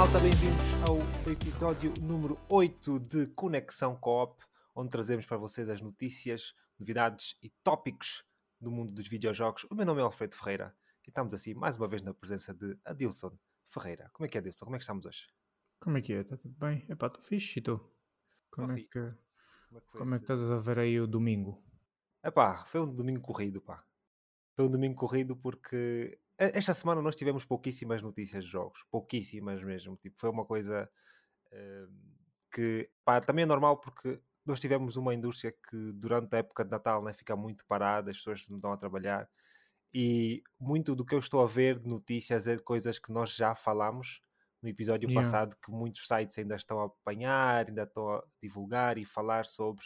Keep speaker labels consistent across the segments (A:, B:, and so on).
A: malta, bem-vindos ao episódio número 8 de Conexão Coop, onde trazemos para vocês as notícias, novidades e tópicos do mundo dos videojogos. O meu nome é Alfredo Ferreira e estamos assim mais uma vez na presença de Adilson Ferreira. Como é que é, Adilson? Como é que estamos hoje?
B: Como é que é? Está tudo bem? Epá, estou fixe e tu? Como,
A: Tô
B: é que,
A: Como é que
B: como é que estás a ver aí o domingo?
A: Epá, foi um domingo corrido, pá. Foi um domingo corrido porque esta semana nós tivemos pouquíssimas notícias de jogos. Pouquíssimas mesmo. Tipo, foi uma coisa eh, que, pá, também é normal porque nós tivemos uma indústria que durante a época de Natal né, fica muito parada, as pessoas não estão a trabalhar. E muito do que eu estou a ver de notícias é de coisas que nós já falámos no episódio
B: Yeah.
A: passado, que muitos sites ainda estão a apanhar, ainda estão a divulgar e falar sobre,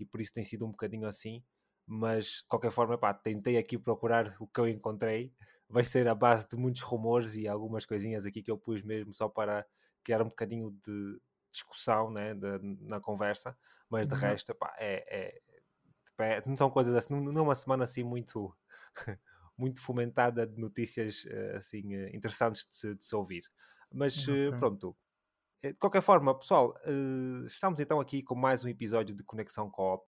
A: e por isso tem sido um bocadinho assim. Mas de qualquer forma, pá, tentei aqui procurar o que eu encontrei. Vai ser a base de muitos rumores e algumas coisinhas aqui que eu pus mesmo só para criar um bocadinho de discussão né, de- na conversa. Mas de
B: Uhum.
A: resto, pá, é, é, tipo, é- não são coisas assim, não é uma semana assim muito muito fomentada de notícias eh, assim eh, interessantes de se, de se ouvir. Mas eh,
B: Ok.
A: pronto. De qualquer forma, pessoal, estamos então aqui com mais um episódio de Conexão Coop.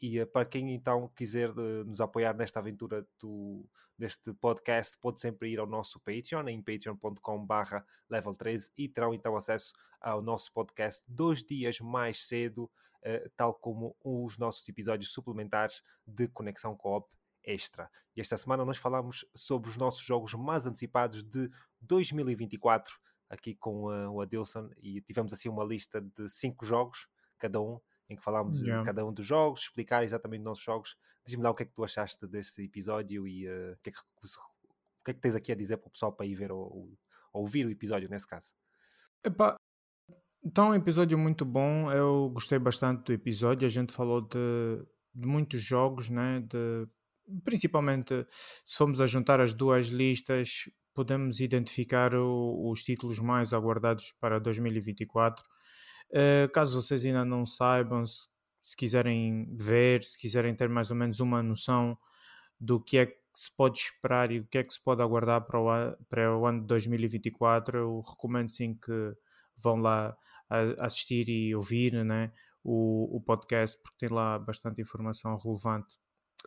A: E eh, para quem então quiser eh, nos apoiar nesta aventura do, deste podcast, pode sempre ir ao nosso Patreon, em patreon.com.br level 13 e terão então acesso ao nosso podcast dois dias mais cedo, eh, tal como os nossos episódios suplementares de Conexão Coop Extra. E esta semana nós falamos sobre os nossos jogos mais antecipados de 2024, aqui com o Adilson, e tivemos assim uma lista de cinco jogos, cada um, em que falámos de
B: Yeah.
A: cada um dos jogos, explicar exatamente os nossos jogos. Diz-me lá o que é que tu achaste desse episódio e eh, o, que é que, o que é que tens aqui a dizer para o pessoal para ir ver ou ouvir o episódio, nesse caso.
B: Epá, então, um episódio muito bom. Eu gostei bastante do episódio. A gente falou de, de muitos jogos, né? De, principalmente, se formos a juntar as duas listas, podemos identificar o- os títulos mais aguardados para 2024. Eh, caso vocês ainda não saibam, se, se quiserem ver, se quiserem ter mais ou menos uma noção do que é que se pode esperar e o que é que se pode aguardar para o, an- para o ano de 2024, eu recomendo sim que vão lá assistir e ouvir né, o, o podcast, porque tem lá bastante informação relevante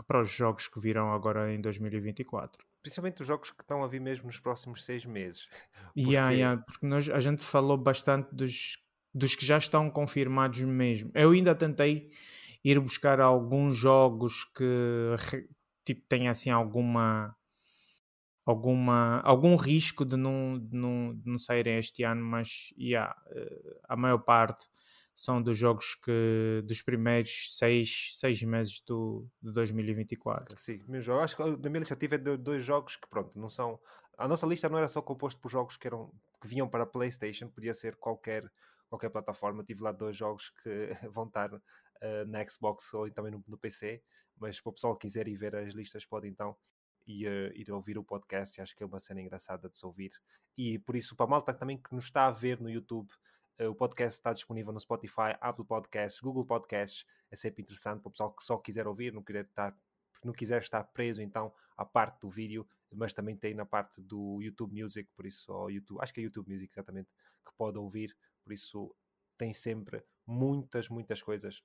B: para os jogos que virão agora em 2024.
A: Principalmente os jogos que estão a vir mesmo nos próximos seis meses.
B: Yeah,
A: Porque-
B: yeah, porque nós, a gente falou bastante dos, dos que já estão confirmados mesmo. Eu ainda tentei ir buscar alguns jogos que tipo, têm assim alguma alguma algum risco de não, de não, de não saírem este ano, mas yeah, eh, a maior parte são dos jogos que dos primeiros seis, seis meses do, de 2024.
A: Sim, jogo. Acho que na minha lista tive de dois jogos que, pronto, não são. A nossa lista não era só composta por jogos que, eram, que vinham para a PlayStation, podia ser qualquer, qualquer plataforma. Tive lá dois jogos que vão estar eh, na Xbox ou também no, no PC, mas para o pessoal que quiser ir ver as listas, pode então ir, eh, ir ouvir o podcast. Acho que é uma cena engraçada de se ouvir. E por isso, para a malta também que nos está a ver no YouTube, eh, o podcast está disponível no Spotify, Apple Podcasts, Google Podcasts. É sempre interessante para o pessoal que só quiser ouvir, não quiser estar não quiser estar preso então à parte do vídeo, mas também tem na parte do YouTube Music, por isso, ou YouTube, acho que é YouTube Music exatamente, que pode ouvir, por isso tem sempre muitas, muitas coisas,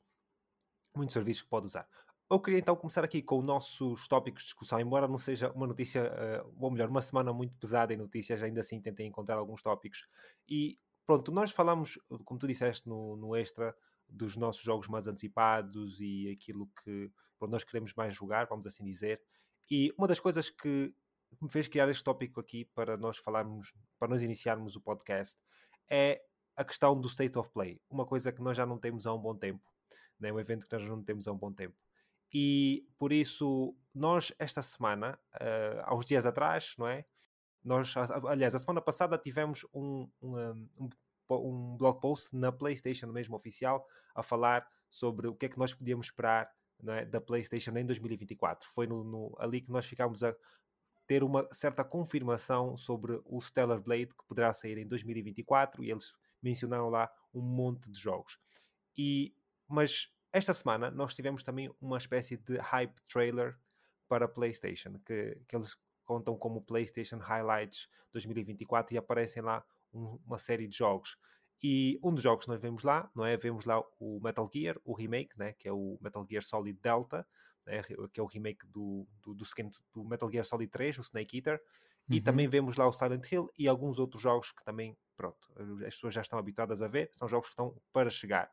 A: muitos serviços que pode usar. Eu queria então começar aqui com os nossos tópicos de discussão, embora não seja uma notícia, eh, ou melhor, uma semana muito pesada em notícias, ainda assim tentei encontrar alguns tópicos. E pronto, nós falamos, como tu disseste no, no extra, dos nossos jogos mais antecipados e aquilo que pronto, nós queremos mais jogar, vamos assim dizer. E uma das coisas que me fez criar este tópico aqui para nós falarmos, para nós iniciarmos o podcast, é a questão do State of Play. Uma coisa que nós já não temos há um bom tempo. Né? Um evento que nós não temos há um bom tempo. E por isso, nós esta semana, uh, há uns dias atrás, não é? Nós, aliás, a semana passada tivemos um, um, um, um blog post na PlayStation mesmo oficial a falar sobre o que é que nós podíamos esperar é? da PlayStation em 2024. Foi no, no, ali que nós ficámos a ter uma certa confirmação sobre o Stellar Blade que poderá sair em 2024 e eles mencionaram lá um monte de jogos. E, mas esta semana nós tivemos também uma espécie de hype trailer para PlayStation que, que eles contam como PlayStation Highlights 2024 e aparecem lá um, uma série de jogos. E um dos jogos que nós vemos lá, não é? Vemos lá o Metal Gear, o remake, né? que é o Metal Gear Solid Delta, né? que é o remake do, do, do, do Metal Gear Solid 3, o Snake Eater. E uhum. também vemos lá o Silent Hill e alguns outros jogos que também, pronto, as pessoas já estão habituadas a ver, são jogos que estão para chegar.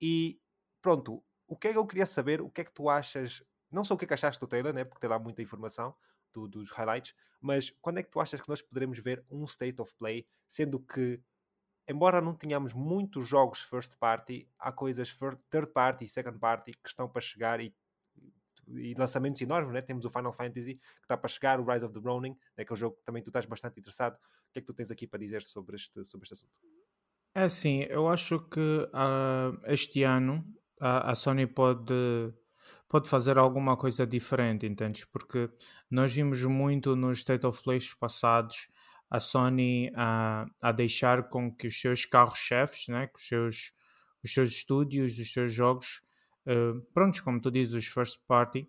A: E pronto, o que é que eu queria saber, o que é que tu achas, não só o que é que achaste do trailer, né, porque tem lá muita informação do, dos highlights, mas quando é que tu achas que nós poderemos ver um State of Play, sendo que embora não tenhamos muitos jogos first party, há coisas third party e second party que estão para chegar e, e lançamentos enormes, né? temos o Final Fantasy que está para chegar, o Rise of the Ronin, né? que é um jogo que também tu estás bastante interessado. O que é que tu tens aqui para dizer sobre este, sobre este assunto?
B: É assim, eu acho que uh, este ano a, a Sony pode pode fazer alguma coisa diferente, entendes? Porque nós vimos muito nos State of Plays passados a Sony a, a deixar com que os seus carros-chefes, né, os seus, os seus estúdios, os seus jogos, uh, prontos, como tu dizes, os first party,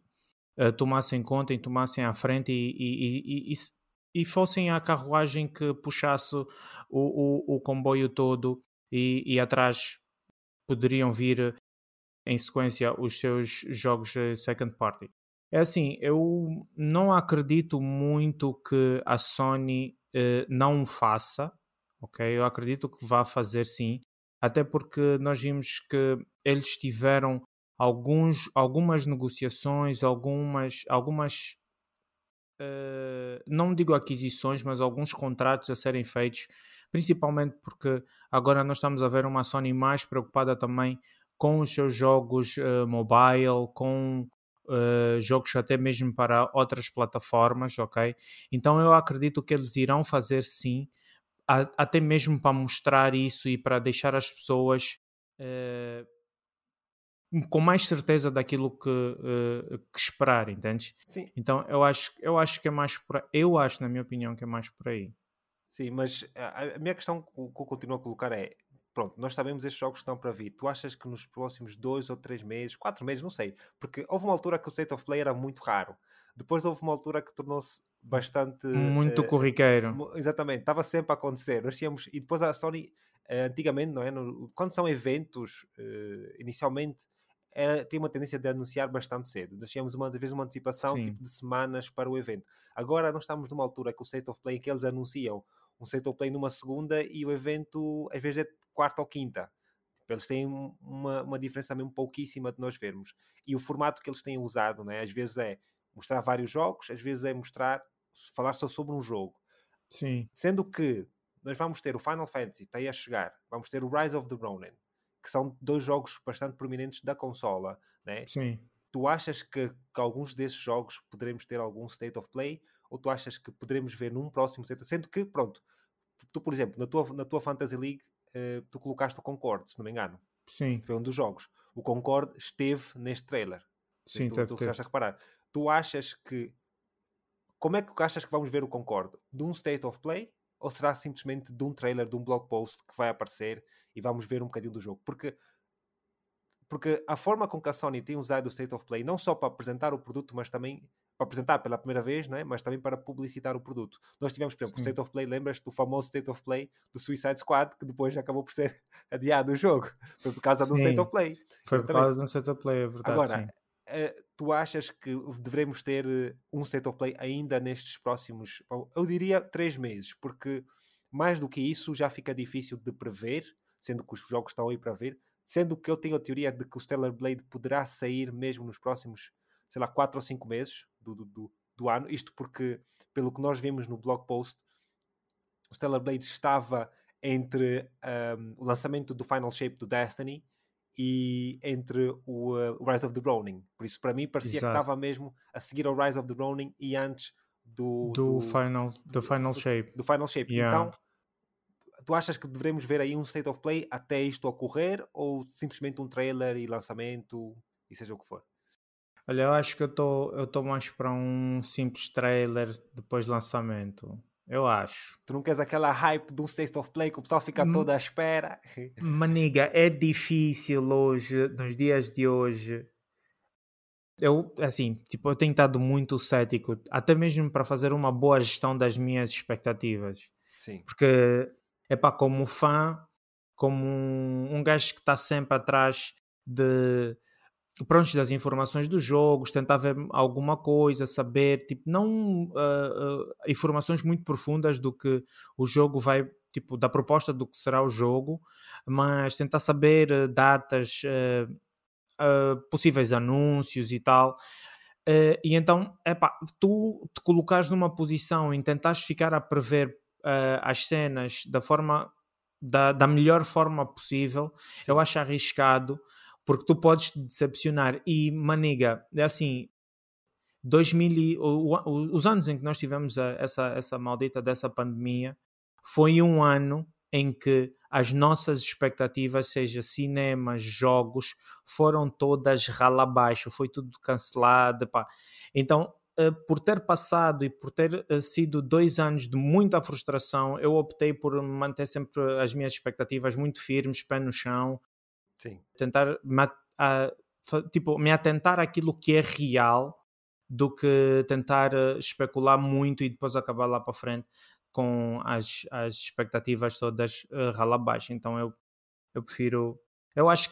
B: uh, tomassem conta e tomassem à frente e, e, e, e, fossem a carruagem que puxasse o, o, o comboio todo e, e atrás poderiam vir em sequência os seus jogos second party. É assim, eu não acredito muito que a Sony uh, não faça, ok? Eu acredito que vá fazer sim, até porque nós vimos que eles tiveram alguns, algumas negociações, algumas, algumas uh, não digo aquisições, mas alguns contratos a serem feitos, principalmente porque agora nós estamos a ver uma Sony mais preocupada também com os seus jogos uh, mobile, com uh, jogos até mesmo para outras plataformas, ok? Então eu acredito que eles irão fazer sim, a, até mesmo para mostrar isso e para deixar as pessoas uh, com mais certeza daquilo que, uh, que esperar, entendes?
A: Sim.
B: Então eu acho, eu acho que é mais por eu acho, na minha opinião, que é mais por aí.
A: Sim, mas a, a minha questão que eu continuo a colocar é pronto, nós sabemos estes jogos estão para vir. Tu achas que nos próximos dois ou três meses, quatro meses, não sei, porque houve uma altura que o State of Play era muito raro. Depois houve uma altura que tornou-se bastante.
B: Muito uh, corriqueiro.
A: Exatamente, estava sempre a acontecer. Nós tínhamos, e depois a Sony, uh, antigamente, não é? No, quando são eventos, uh, inicialmente, era, tinha uma tendência de anunciar bastante cedo. Nós tínhamos uma, às vezes uma antecipação tipo de semanas para o evento. Agora nós estamos numa altura que o State of Play que eles anunciam um State of Play numa segunda e o evento às vezes é quarta ou quinta. Tipo, eles têm uma, uma diferença mesmo pouquíssima de nós vermos. E o formato que eles têm usado, né? às vezes é mostrar vários jogos, às vezes é mostrar, falar só sobre um jogo.
B: Sim.
A: Sendo que nós vamos ter o Final Fantasy, está aí a chegar, vamos ter o Rise of the Ronin, que são dois jogos bastante prominentes da consola, né?
B: Sim.
A: Tu achas que, que alguns desses jogos poderemos ter algum state of play? Ou tu achas que poderemos ver num próximo state? Sendo que, pronto, tu, por exemplo, na tua, na tua Fantasy League, uh, tu colocaste o Concorde, se não me engano.
B: Sim.
A: Foi um dos jogos. O Concorde esteve neste trailer.
B: Sim,
A: tu, tu a reparar. Tu achas que. Como é que achas que vamos ver o Concorde? De um state of play? Ou será simplesmente de um trailer, de um blog post que vai aparecer e vamos ver um bocadinho do jogo? Porque porque a forma com que a Sony tem usado o State of Play, não só para apresentar o produto, mas também para apresentar pela primeira vez, não é? mas também para publicitar o produto. Nós tivemos, por exemplo, Sim. o State of Play, lembras-te do famoso State of Play do Suicide Squad, que depois acabou por ser adiado o jogo. Foi por causa Sim. do State of Play.
B: Foi por causa do State of Play, é verdade.
A: Agora, uh, tu achas que devemos ter eh, um State of Play ainda nestes próximos, eu diria, três meses, porque mais do que isso já fica difícil de prever, sendo que os jogos estão aí para ver, sendo que eu tenho a teoria de que o Stellar Blade poderá sair mesmo nos próximos, sei lá, quatro ou cinco meses, do, do, do ano. Isto porque, pelo que nós vimos no blog post, o Stellar Blade estava entre um, o lançamento do Final Shape do Destiny e entre o, uh, Rise of the Ronin. Por isso, para mim, parecia Exato. que estava mesmo a seguir ao Rise of the Ronin e antes do,
B: do, do final, do final Shape.
A: Do Final Shape. Yeah. Então, tu achas que devemos ver aí um State of Play até isto ocorrer ou simplesmente um trailer e lançamento e seja o que for?
B: Olha, eu acho que eu estou mais para um simples trailer depois do lançamento. Eu acho.
A: Tu não queres aquela hype de um State of Play que o pessoal fica M todo à espera?
B: Maniga, é difícil hoje, nos dias de hoje. Eu, assim, tipo, eu tenho estado muito cético, até mesmo para fazer uma boa gestão das minhas expectativas.
A: Sim.
B: Porque epá, como fã, como um, um gajo que está sempre atrás de pronto, das informações dos jogos, tentar ver alguma coisa, saber, tipo, não uh, uh, informações muito profundas do que o jogo vai, tipo, da proposta do que será o jogo, mas tentar saber uh, datas, possíveis anúncios e tal. e então, epá, tu te colocares numa posição em tentares ficar a prever as cenas da forma da, da melhor forma possível, Sim. eu acho arriscado porque tu podes te decepcionar. E, maniga, é assim, 2000 e, o, o, os anos em que nós tivemos a, essa, essa maldita dessa pandemia foi um ano em que as nossas expectativas, seja cinemas, jogos, foram todas rala abaixo, foi tudo cancelado. Pá. Então, uh, por ter passado e por ter uh, sido dois anos de muita frustração, eu optei por manter sempre as minhas expectativas muito firmes, pé no chão,
A: Sim.
B: Tentar a, tipo, me atentar àquilo que é real do que tentar eh, especular muito e depois acabar lá para frente com as, as expectativas todas uh, rala abaixo. Então eu, eu prefiro. Eu acho,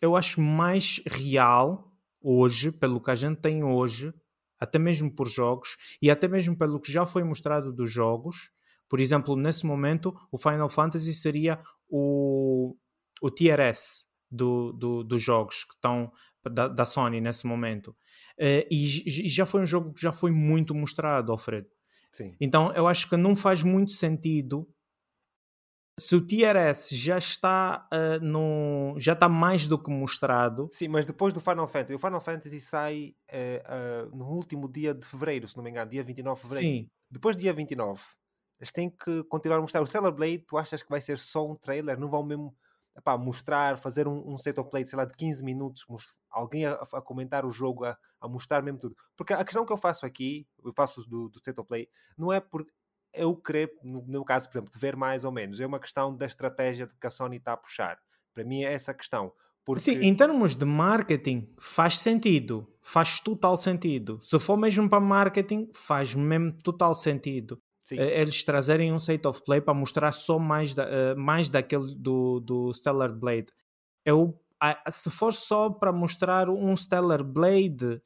B: eu acho mais real hoje, pelo que a gente tem hoje, até mesmo por jogos e até mesmo pelo que já foi mostrado dos jogos. Por exemplo, nesse momento, o Final Fantasy seria o, o Tier S do, do, dos jogos que estão da, da Sony nesse momento. Uh, e, e, já foi um jogo que já foi muito mostrado, Alfredo.
A: Sim.
B: Então eu acho que não faz muito sentido se o TRS já está uh, no já está mais do que mostrado.
A: Sim, mas depois do Final Fantasy, o Final Fantasy sai uh, uh, no último dia de fevereiro, se não me engano, dia 29 de fevereiro. Sim. Depois do dia 29, eles têm que continuar a mostrar. O Stellar Blade, tu achas que vai ser só um trailer? Não vão mesmo epá, mostrar, fazer um, um set of play, sei lá, de 15 minutos, alguém a, a, comentar o jogo, a, a, mostrar mesmo tudo. Porque a questão que eu faço aqui, eu faço do, do set of play, não é por eu querer, no meu caso, por exemplo, de ver mais ou menos, é uma questão da estratégia que a Sony está a puxar. Para mim é essa a questão. Porque...
B: Sim, em termos de marketing, faz sentido. Faz total sentido. Se for mesmo para marketing, faz mesmo total sentido. Sim. Eh, eles trazerem um state of play para mostrar só mais, da, uh, mais daquele do, do Stellar Blade. Eu, se for só para mostrar um Stellar Blade,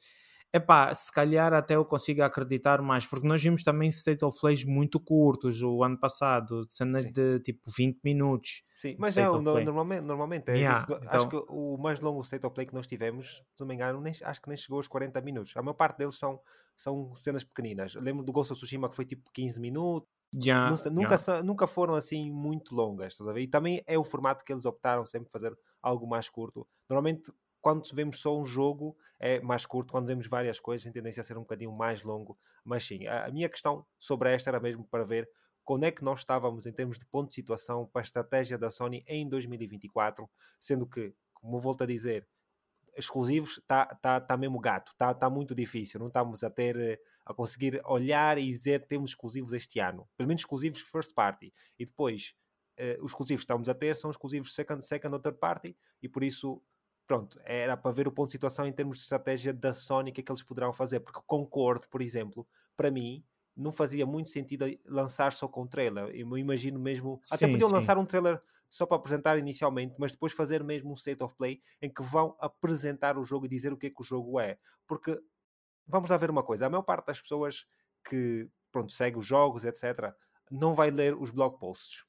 B: epá, se calhar até eu consigo acreditar mais, porque nós vimos também state of plays muito curtos o ano passado, cena de tipo 20 minutos.
A: Sim, mas é, normalmente, normalmente é yeah, isso, então... acho que o mais longo state of play que nós tivemos, se não me engano, nem, acho que nem chegou aos 40 minutos. A maior parte deles são, são cenas pequeninas. Eu lembro do Ghost of Tsushima que foi tipo 15 minutos.
B: Yeah,
A: nunca,
B: yeah.
A: nunca foram assim muito longas, estás a ver? E também é o formato que eles optaram sempre fazer algo mais curto. Normalmente quando vemos só um jogo é mais curto, quando vemos várias coisas tem tendência a ser um bocadinho mais longo. Mas sim, a, minha questão sobre esta era mesmo para ver quando é que nós estávamos em termos de ponto de situação para a estratégia da Sony em 2024, sendo que, como volto a dizer, exclusivos está tá, tá mesmo gato, está tá muito difícil, não estamos a ter eh, a conseguir olhar e dizer temos exclusivos este ano, pelo menos exclusivos first party, e depois eh, os exclusivos que estamos a ter são exclusivos second, second ou third party, e por isso pronto, era para ver o ponto de situação em termos de estratégia da Sony, que é que eles poderão fazer, porque concordo, por exemplo, para mim, não fazia muito sentido lançar só com trailer. Eu imagino mesmo. Sim, até podiam sim. lançar um trailer só para apresentar inicialmente, mas depois fazer mesmo um state of play em que vão apresentar o jogo e dizer o que é que o jogo é. Porque vamos lá ver uma coisa: a maior parte das pessoas que pronto, segue os jogos, etc., não vai ler os blog posts.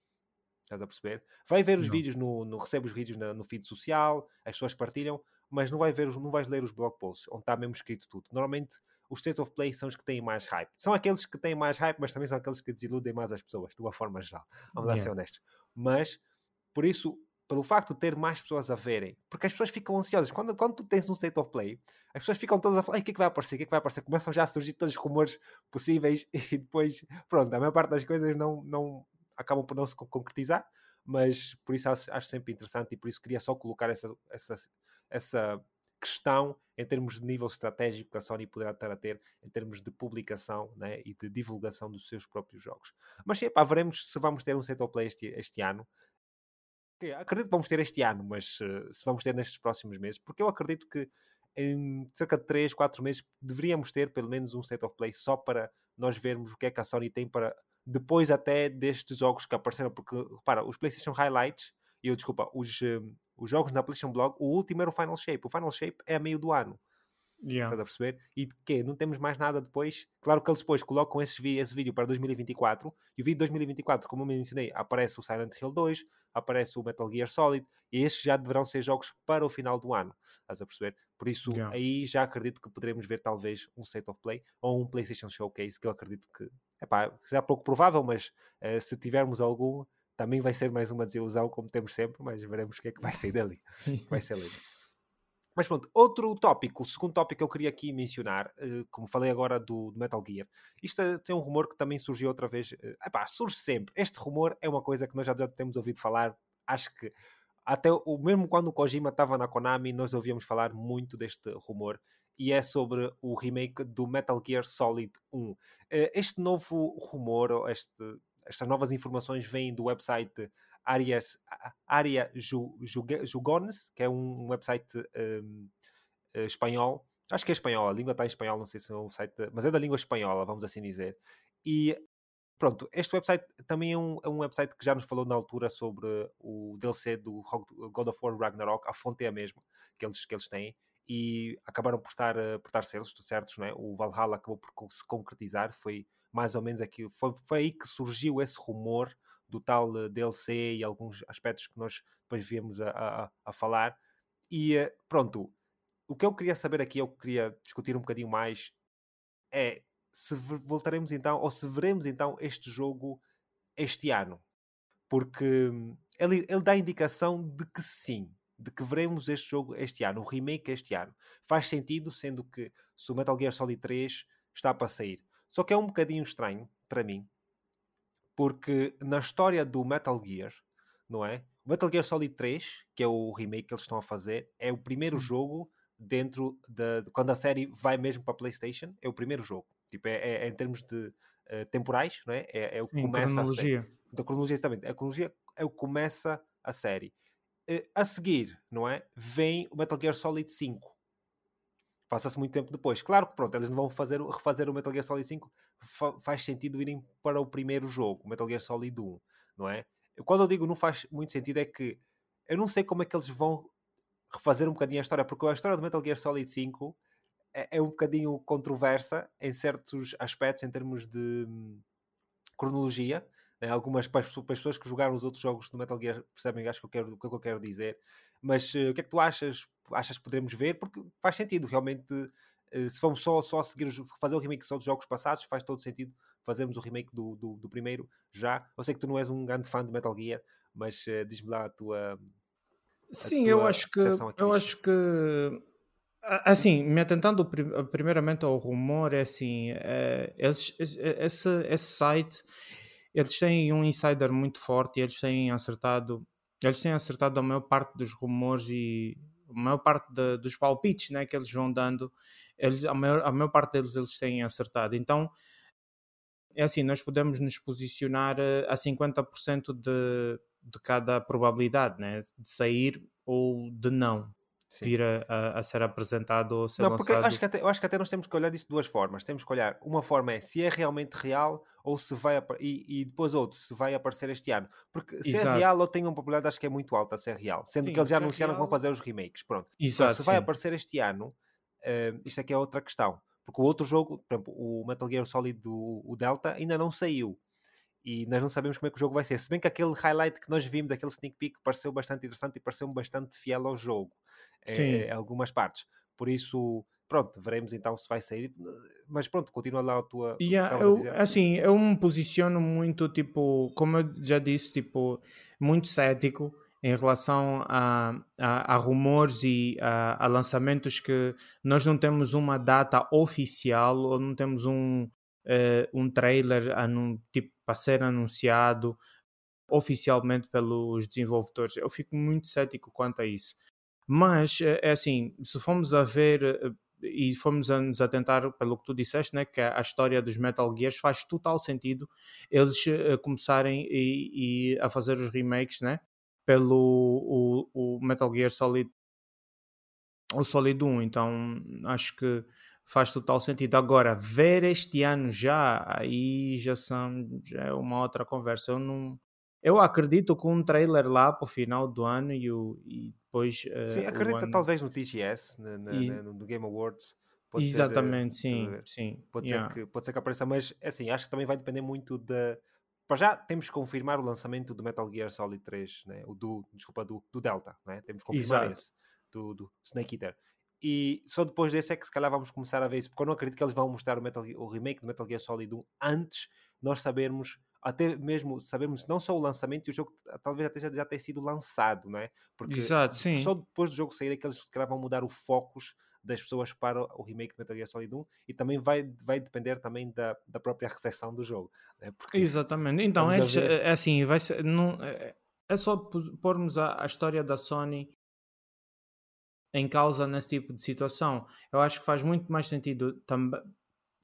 A: Estás a perceber? Vai ver os não. vídeos no, no, recebe os vídeos na, no feed social, as pessoas partilham, mas não, vai ver, não vais ler os blog posts, onde está mesmo escrito tudo. Normalmente os state of play são os que têm mais hype. São aqueles que têm mais hype, mas também são aqueles que desiludem mais as pessoas, de uma forma geral. Vamos yeah. lá ser honestos. Mas, por isso, pelo facto de ter mais pessoas a verem, porque as pessoas ficam ansiosas. Quando, quando tu tens um state of play, as pessoas ficam todas a falar: o que é que vai aparecer? O que é que vai aparecer? Começam já a surgir todos os rumores possíveis e depois, pronto, a maior parte das coisas não, não acabam por não se concretizar mas por isso acho, acho, sempre interessante e por isso queria só colocar essa, essa, essa questão em termos de nível estratégico que a Sony poderá estar a ter em termos de publicação né, e de divulgação dos seus próprios jogos. Mas sim, pá, veremos se vamos ter um set play este, este ano. Acredito que vamos ter este ano, mas uh, se vamos ter nestes próximos meses, porque eu acredito que em cerca de 3, 4 meses deveríamos ter pelo menos um set of play só para nós vermos o que é que a Sony tem para depois até destes jogos que apareceram, porque, repara, os PlayStation Highlights, e eu desculpa, os, um, os jogos na PlayStation Blog, o último era o Final Shape. O Final Shape é a meio do ano. Yeah. Estás a perceber? E quê? Não temos mais nada depois. Claro que eles depois colocam esse, esse vídeo para 2024. E o vídeo de 2024, como eu mencionei, aparece o Silent Hill 2, aparece o Metal Gear Solid. E estes já deverão ser jogos para o final do ano. Estás a perceber? Por isso, yeah. aí já acredito que poderemos ver talvez um State of Play ou um PlayStation Showcase, que eu acredito que epá, já é pouco provável, mas uh, se tivermos algum, também vai ser mais uma desilusão, como temos sempre, mas veremos o que é que vai sair dali. vai ser lindo. Mas pronto, outro tópico, o segundo tópico que eu queria aqui mencionar, uh, como falei agora do, do, Metal Gear, isto é, tem um rumor que também surgiu outra vez. Uh, epá, surge sempre. Este rumor é uma coisa que nós já, já temos ouvido falar, acho que até o mesmo quando o Kojima estava na Konami, nós ouvíamos falar muito deste rumor e é sobre o remake do Metal Gear Solid 1. Eh, este novo rumor, este, estas novas informações vêm do website Arias, Aria Jugones, que é um website um, eh, espanhol. Acho que é espanhol, a língua está em espanhol, não sei se é um site, mas é da língua espanhola, vamos assim dizer. E pronto, este website também é um, é um website que já nos falou na altura sobre o DLC do God of War Ragnarok, a fonte é a mesma que eles, que eles têm e acabaram por estar, por estar certos, certos não é? o Valhalla acabou por se concretizar, foi mais ou menos aquilo, foi, foi aí que surgiu esse rumor do tal eh, DLC e alguns aspectos que nós depois viemos a, a, a falar. E eh, pronto, o que eu queria saber aqui, eu queria discutir um bocadinho mais, é se voltaremos então, ou se veremos então este jogo este ano. Porque hum, ele, ele dá indicação de que sim, de que veremos este jogo este ano, o remake este ano. Faz sentido, sendo que se o Metal Gear Solid 3 está para sair. Só que é um bocadinho estranho, para mim, porque na história do Metal Gear, não é? O Metal Gear Solid 3, que é o remake que eles estão a fazer, é o primeiro Sim. jogo dentro da. De, quando a série vai mesmo para a PlayStation, é o primeiro jogo. Tipo, é, é, é em termos de uh, temporais, não é? É, é o que começa cronologia. a série. Da cronologia, exatamente. A cronologia é o que começa a série. Uh, a seguir, não é? Vem o Metal Gear Solid 5 passa-se muito tempo depois. Claro que pronto, eles não vão fazer, refazer o Metal Gear Solid 5, fa faz sentido irem para o primeiro jogo, o Metal Gear Solid 1, não é? Quando eu digo não faz muito sentido é que eu não sei como é que eles vão refazer um bocadinho a história, porque a história do Metal Gear Solid 5 é, é um bocadinho controversa em certos aspectos em termos de hum, cronologia, né? algumas para as pessoas que jogaram os outros jogos do Metal Gear percebem acho que eu quero, o que eu quero dizer mas uh, o que é que tu achas achas que podemos ver, porque faz sentido, realmente, eh, se vamos só, só seguir, fazer o remake só dos jogos passados, faz todo sentido fazermos o remake do, do, do, primeiro já. Eu sei que tu não és um grande fã de Metal Gear, mas uh, diz-me lá a tua. A
B: Sim, tua eu acho que. Eu acho que. Assim, me atentando primeiramente ao rumor, é assim, é, eles, esse, esse site, eles têm um insider muito forte e eles têm acertado, eles têm acertado a maior parte dos rumores e a maior parte de, dos palpites né, que eles vão dando, eles, a, maior, a maior parte deles eles têm acertado. Então, é assim, nós podemos nos posicionar eh, a 50% de, de cada probabilidade, né, de sair ou de não. Sim. vir a, a, ser apresentado ou ser não, porque
A: lançado. Acho que até, eu acho que até nós temos que olhar disso de duas formas. Temos que olhar, uma forma é se é realmente real ou se vai e, e depois outro, se vai aparecer este ano. Porque se é Exato. é real, ou tem uma probabilidade acho que é muito alta se é real. Sendo sim, que eles já é anunciaram real... que vão fazer os remakes. Pronto. Exato, se vai aparecer este ano, uh, isto aqui é outra questão. Porque o outro jogo, por exemplo, o Metal Gear Solid do o Delta ainda não saiu e nós não sabemos como é que o jogo vai ser. Se bem que aquele highlight que nós vimos daquele sneak peek pareceu bastante interessante e pareceu bastante fiel ao jogo é, algumas partes. Por isso, pronto, veremos então se vai sair. Mas pronto, continua lá a tua.
B: Yeah, eu, assim, eu me posiciono muito, tipo, como eu já disse, tipo, muito cético em relação a, a, a rumores e a, a, lançamentos que nós não temos uma data oficial ou não temos um, uh, um trailer tipo, para ser anunciado oficialmente pelos desenvolvedores. Eu fico muito cético quanto a isso. Mas, eh, é assim, se formos a ver eh, e fomos a nos atentar pelo que tu disseste, né, que a história dos Metal Gears faz total sentido eles uh, começarem e, e, a fazer os remakes, né, pelo o, o Metal Gear Solid o Solid 1, então acho que faz total sentido. Agora, ver este ano já, aí já, são, já é uma outra conversa. Eu não. Eu acredito com um trailer lá para o final do ano e, o, e depois. Uh,
A: sim, acredita ano... talvez no TGS, no, no, e... no, Game Awards.
B: Pode Exatamente, ser, sim, uh, sim.
A: Pode, yeah. ser que, pode ser que apareça, mas assim, acho que também vai depender muito da. De para já temos que confirmar o lançamento do Metal Gear Solid 3, né? o do, desculpa, do, do Delta, né? temos que confirmar Exato. esse, do, do, Snake Eater. E só depois desse é que se calhar vamos começar a ver isso, porque eu não acredito que eles vão mostrar o, Metal, o remake do Metal Gear Solid 1 antes nós sabermos, até mesmo sabermos não só o lançamento, e o jogo talvez até já, já tenha sido lançado, não é?
B: Porque Exato,
A: só depois do jogo sair é que eles se calhar vão mudar o focus das pessoas para o remake de Metal Gear Solid 1 e também vai, vai depender também da, da própria recepção do jogo. Né?
B: Porque Exatamente. Então, é, é, assim, vai ser, não, é, é só pormos a, a história da Sony em causa nesse tipo de situação. Eu acho que faz muito mais sentido também,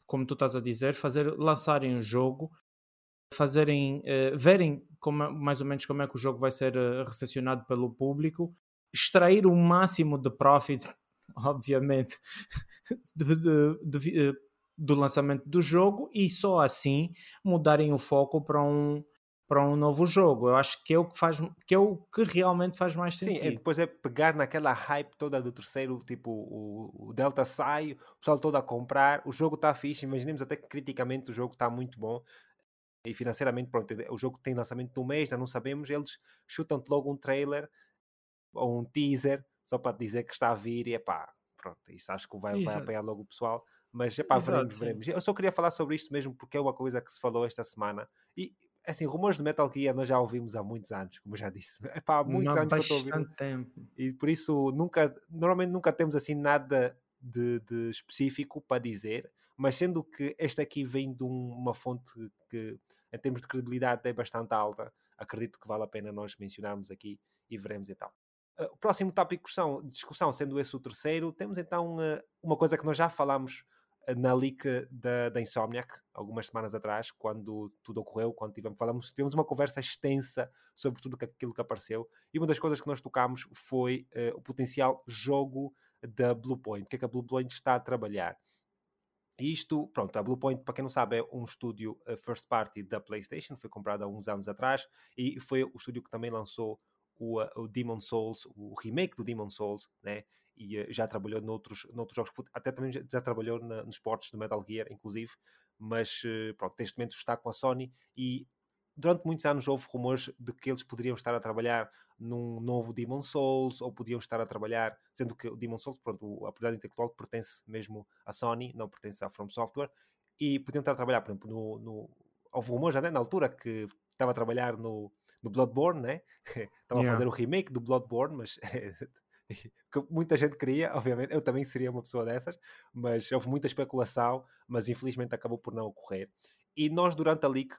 B: como tu estás a dizer, fazer lançarem um jogo, fazerem, uh, verem como, mais ou menos como é que o jogo vai ser uh, recepcionado pelo público, extrair o máximo de profit obviamente, de, de, de, eh, do lançamento do jogo e só assim mudarem o foco para um para um novo jogo. Eu acho que é o que faz que é o que realmente faz mais sentido.
A: Sim, é, depois é pegar naquela hype toda do terceiro, tipo, o, o Delta sai, o pessoal todo a comprar, o jogo está fixe, imaginemos até que criticamente o jogo está muito bom e financeiramente, pronto, o jogo tem lançamento do mês, ainda não sabemos, eles chutam-te logo um trailer ou um teaser só para dizer que está a vir e é pá, pronto, isso acho que vai, vai apanhar logo o pessoal. Mas é pá, veremos, Exato, veremos. Eu só queria falar sobre isto mesmo porque é uma coisa que se falou esta semana e assim, rumores de Metal Gear nós já ouvimos há muitos anos, como já disse. É pá, há muitos Não, anos que eu estou ouvir.
B: Tempo.
A: E por isso nunca, normalmente nunca temos assim nada de, de específico para dizer, mas sendo que este aqui vem de um, uma fonte que em termos de credibilidade é bastante alta, acredito que vale a pena nós mencionarmos aqui e veremos então. Uh, o próximo tópico de discussão, sendo esse o terceiro, temos então uh, uma coisa que nós já falámos uh, na leak da, da Insomniac, algumas semanas atrás, quando tudo ocorreu, quando tivemos, falamos, tivemos uma conversa extensa sobre tudo aquilo que apareceu, e uma das coisas que nós tocámos foi o potencial jogo da Bluepoint, o que é que a Bluepoint está a trabalhar. Isto, pronto, a Bluepoint, para quem não sabe, é um estúdio first party da PlayStation, foi comprado há uns anos atrás, e foi o estúdio que também lançou o, o Demon Souls, o remake do Demon Souls, né? e uh, já trabalhou noutros, noutros jogos, até também já, já trabalhou na, nos portos do Metal Gear, inclusive, mas pronto, neste momento está com a Sony e durante muitos anos houve rumores de que eles poderiam estar a trabalhar num novo Demon Souls ou podiam estar a trabalhar, sendo que o Demon Souls, pronto, a propriedade intelectual pertence mesmo à Sony, não pertence à From Software, e podiam estar a trabalhar, por exemplo, no, no houve rumores já né, na altura que estava a trabalhar no, no Bloodborne, né? estava yeah. a fazer o remake do Bloodborne, mas que muita gente queria, obviamente, eu também seria uma pessoa dessas, mas houve muita especulação, mas infelizmente acabou por não ocorrer. E nós, durante a leak,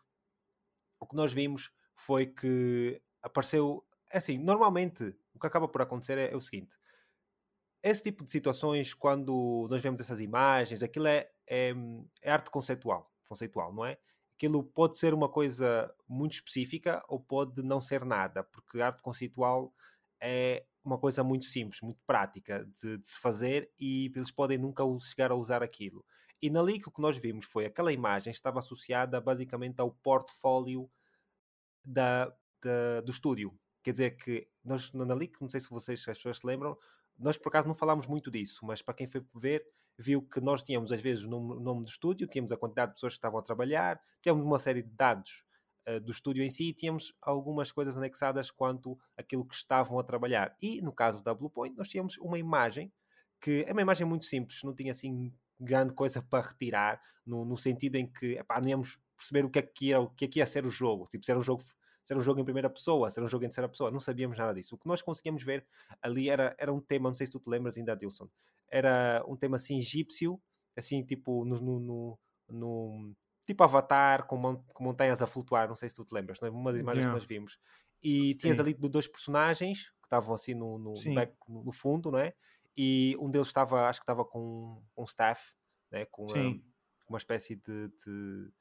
A: o que nós vimos foi que apareceu. É assim, normalmente o que acaba por acontecer é, é o seguinte: esse tipo de situações, quando nós vemos essas imagens, aquilo é, é, é arte conceitual, conceitual, não é? aquilo pode ser uma coisa muito específica ou pode não ser nada, porque arte conceitual é uma coisa muito simples, muito prática de, de, se fazer e eles podem nunca chegar a usar aquilo. E na Leak o que nós vimos foi aquela imagem estava associada basicamente ao portfólio da, da, do estúdio. Quer dizer que nós na Leak, não sei se vocês as pessoas se lembram, nós por acaso não falámos muito disso, mas para quem foi ver, viu que nós tínhamos às vezes o nome, nome do estúdio, tínhamos a quantidade de pessoas que estavam a trabalhar, tínhamos uma série de dados uh, do estúdio em si e tínhamos algumas coisas anexadas quanto aquilo que estavam a trabalhar. E no caso da Bluepoint, nós tínhamos uma imagem que é uma imagem muito simples, não tinha assim grande coisa para retirar, no, no sentido em que epá, não íamos perceber o que é que ia, o que é que ia ser o jogo, tipo, se era um jogo se era um jogo em primeira pessoa, se era um jogo em terceira pessoa, não sabíamos nada disso. O que nós conseguíamos ver ali era, era um tema, não sei se tu te lembras ainda, Adilson, era um tema assim egípcio, assim tipo no, no, no, no tipo avatar com, com, montanhas a flutuar, não sei se tu te lembras, não é? uma das imagens yeah. que nós vimos. E Sim. tinhas ali dois personagens que estavam assim no, no, back, no, fundo, não é? E um deles estava, acho que estava com um staff, né? com uma, uma espécie de, de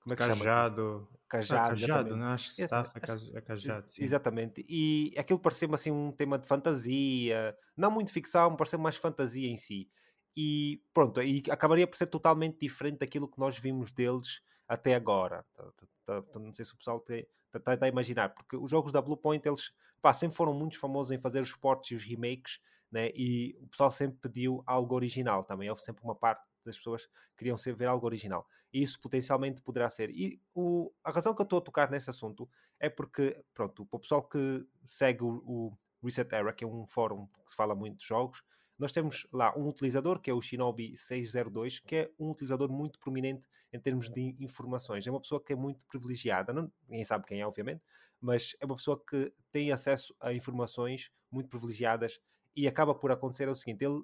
B: como é que cajado.
A: chama? Cajado. Ah,
B: cajado, não acho que staff é, é cajado. Sim.
A: Exatamente. E aquilo pareceu-me assim um tema de fantasia, não muito ficção, pareceu mais fantasia em si. e pronto, e acabaria por ser totalmente diferente daquilo que nós vimos deles até agora. Tá, tá, tá, não sei se o pessoal está a imaginar, porque os jogos da Bluepoint eles pá, sempre foram muito famosos em fazer os ports e os remakes, né? e o pessoal sempre pediu algo original também. Houve sempre uma parte das pessoas que queriam ver algo original. E isso potencialmente poderá ser. E o, a razão que eu estou a tocar nesse assunto é porque, pronto, para o pessoal que segue o, o Reset Era, que é um fórum que se fala muito de jogos, nós temos lá um utilizador que é o Shinobi 602, que é um utilizador muito prominente em termos de informações. É uma pessoa que é muito privilegiada, não, ninguém sabe quem é, obviamente, mas é uma pessoa que tem acesso a informações muito privilegiadas e acaba por acontecer o seguinte: ele,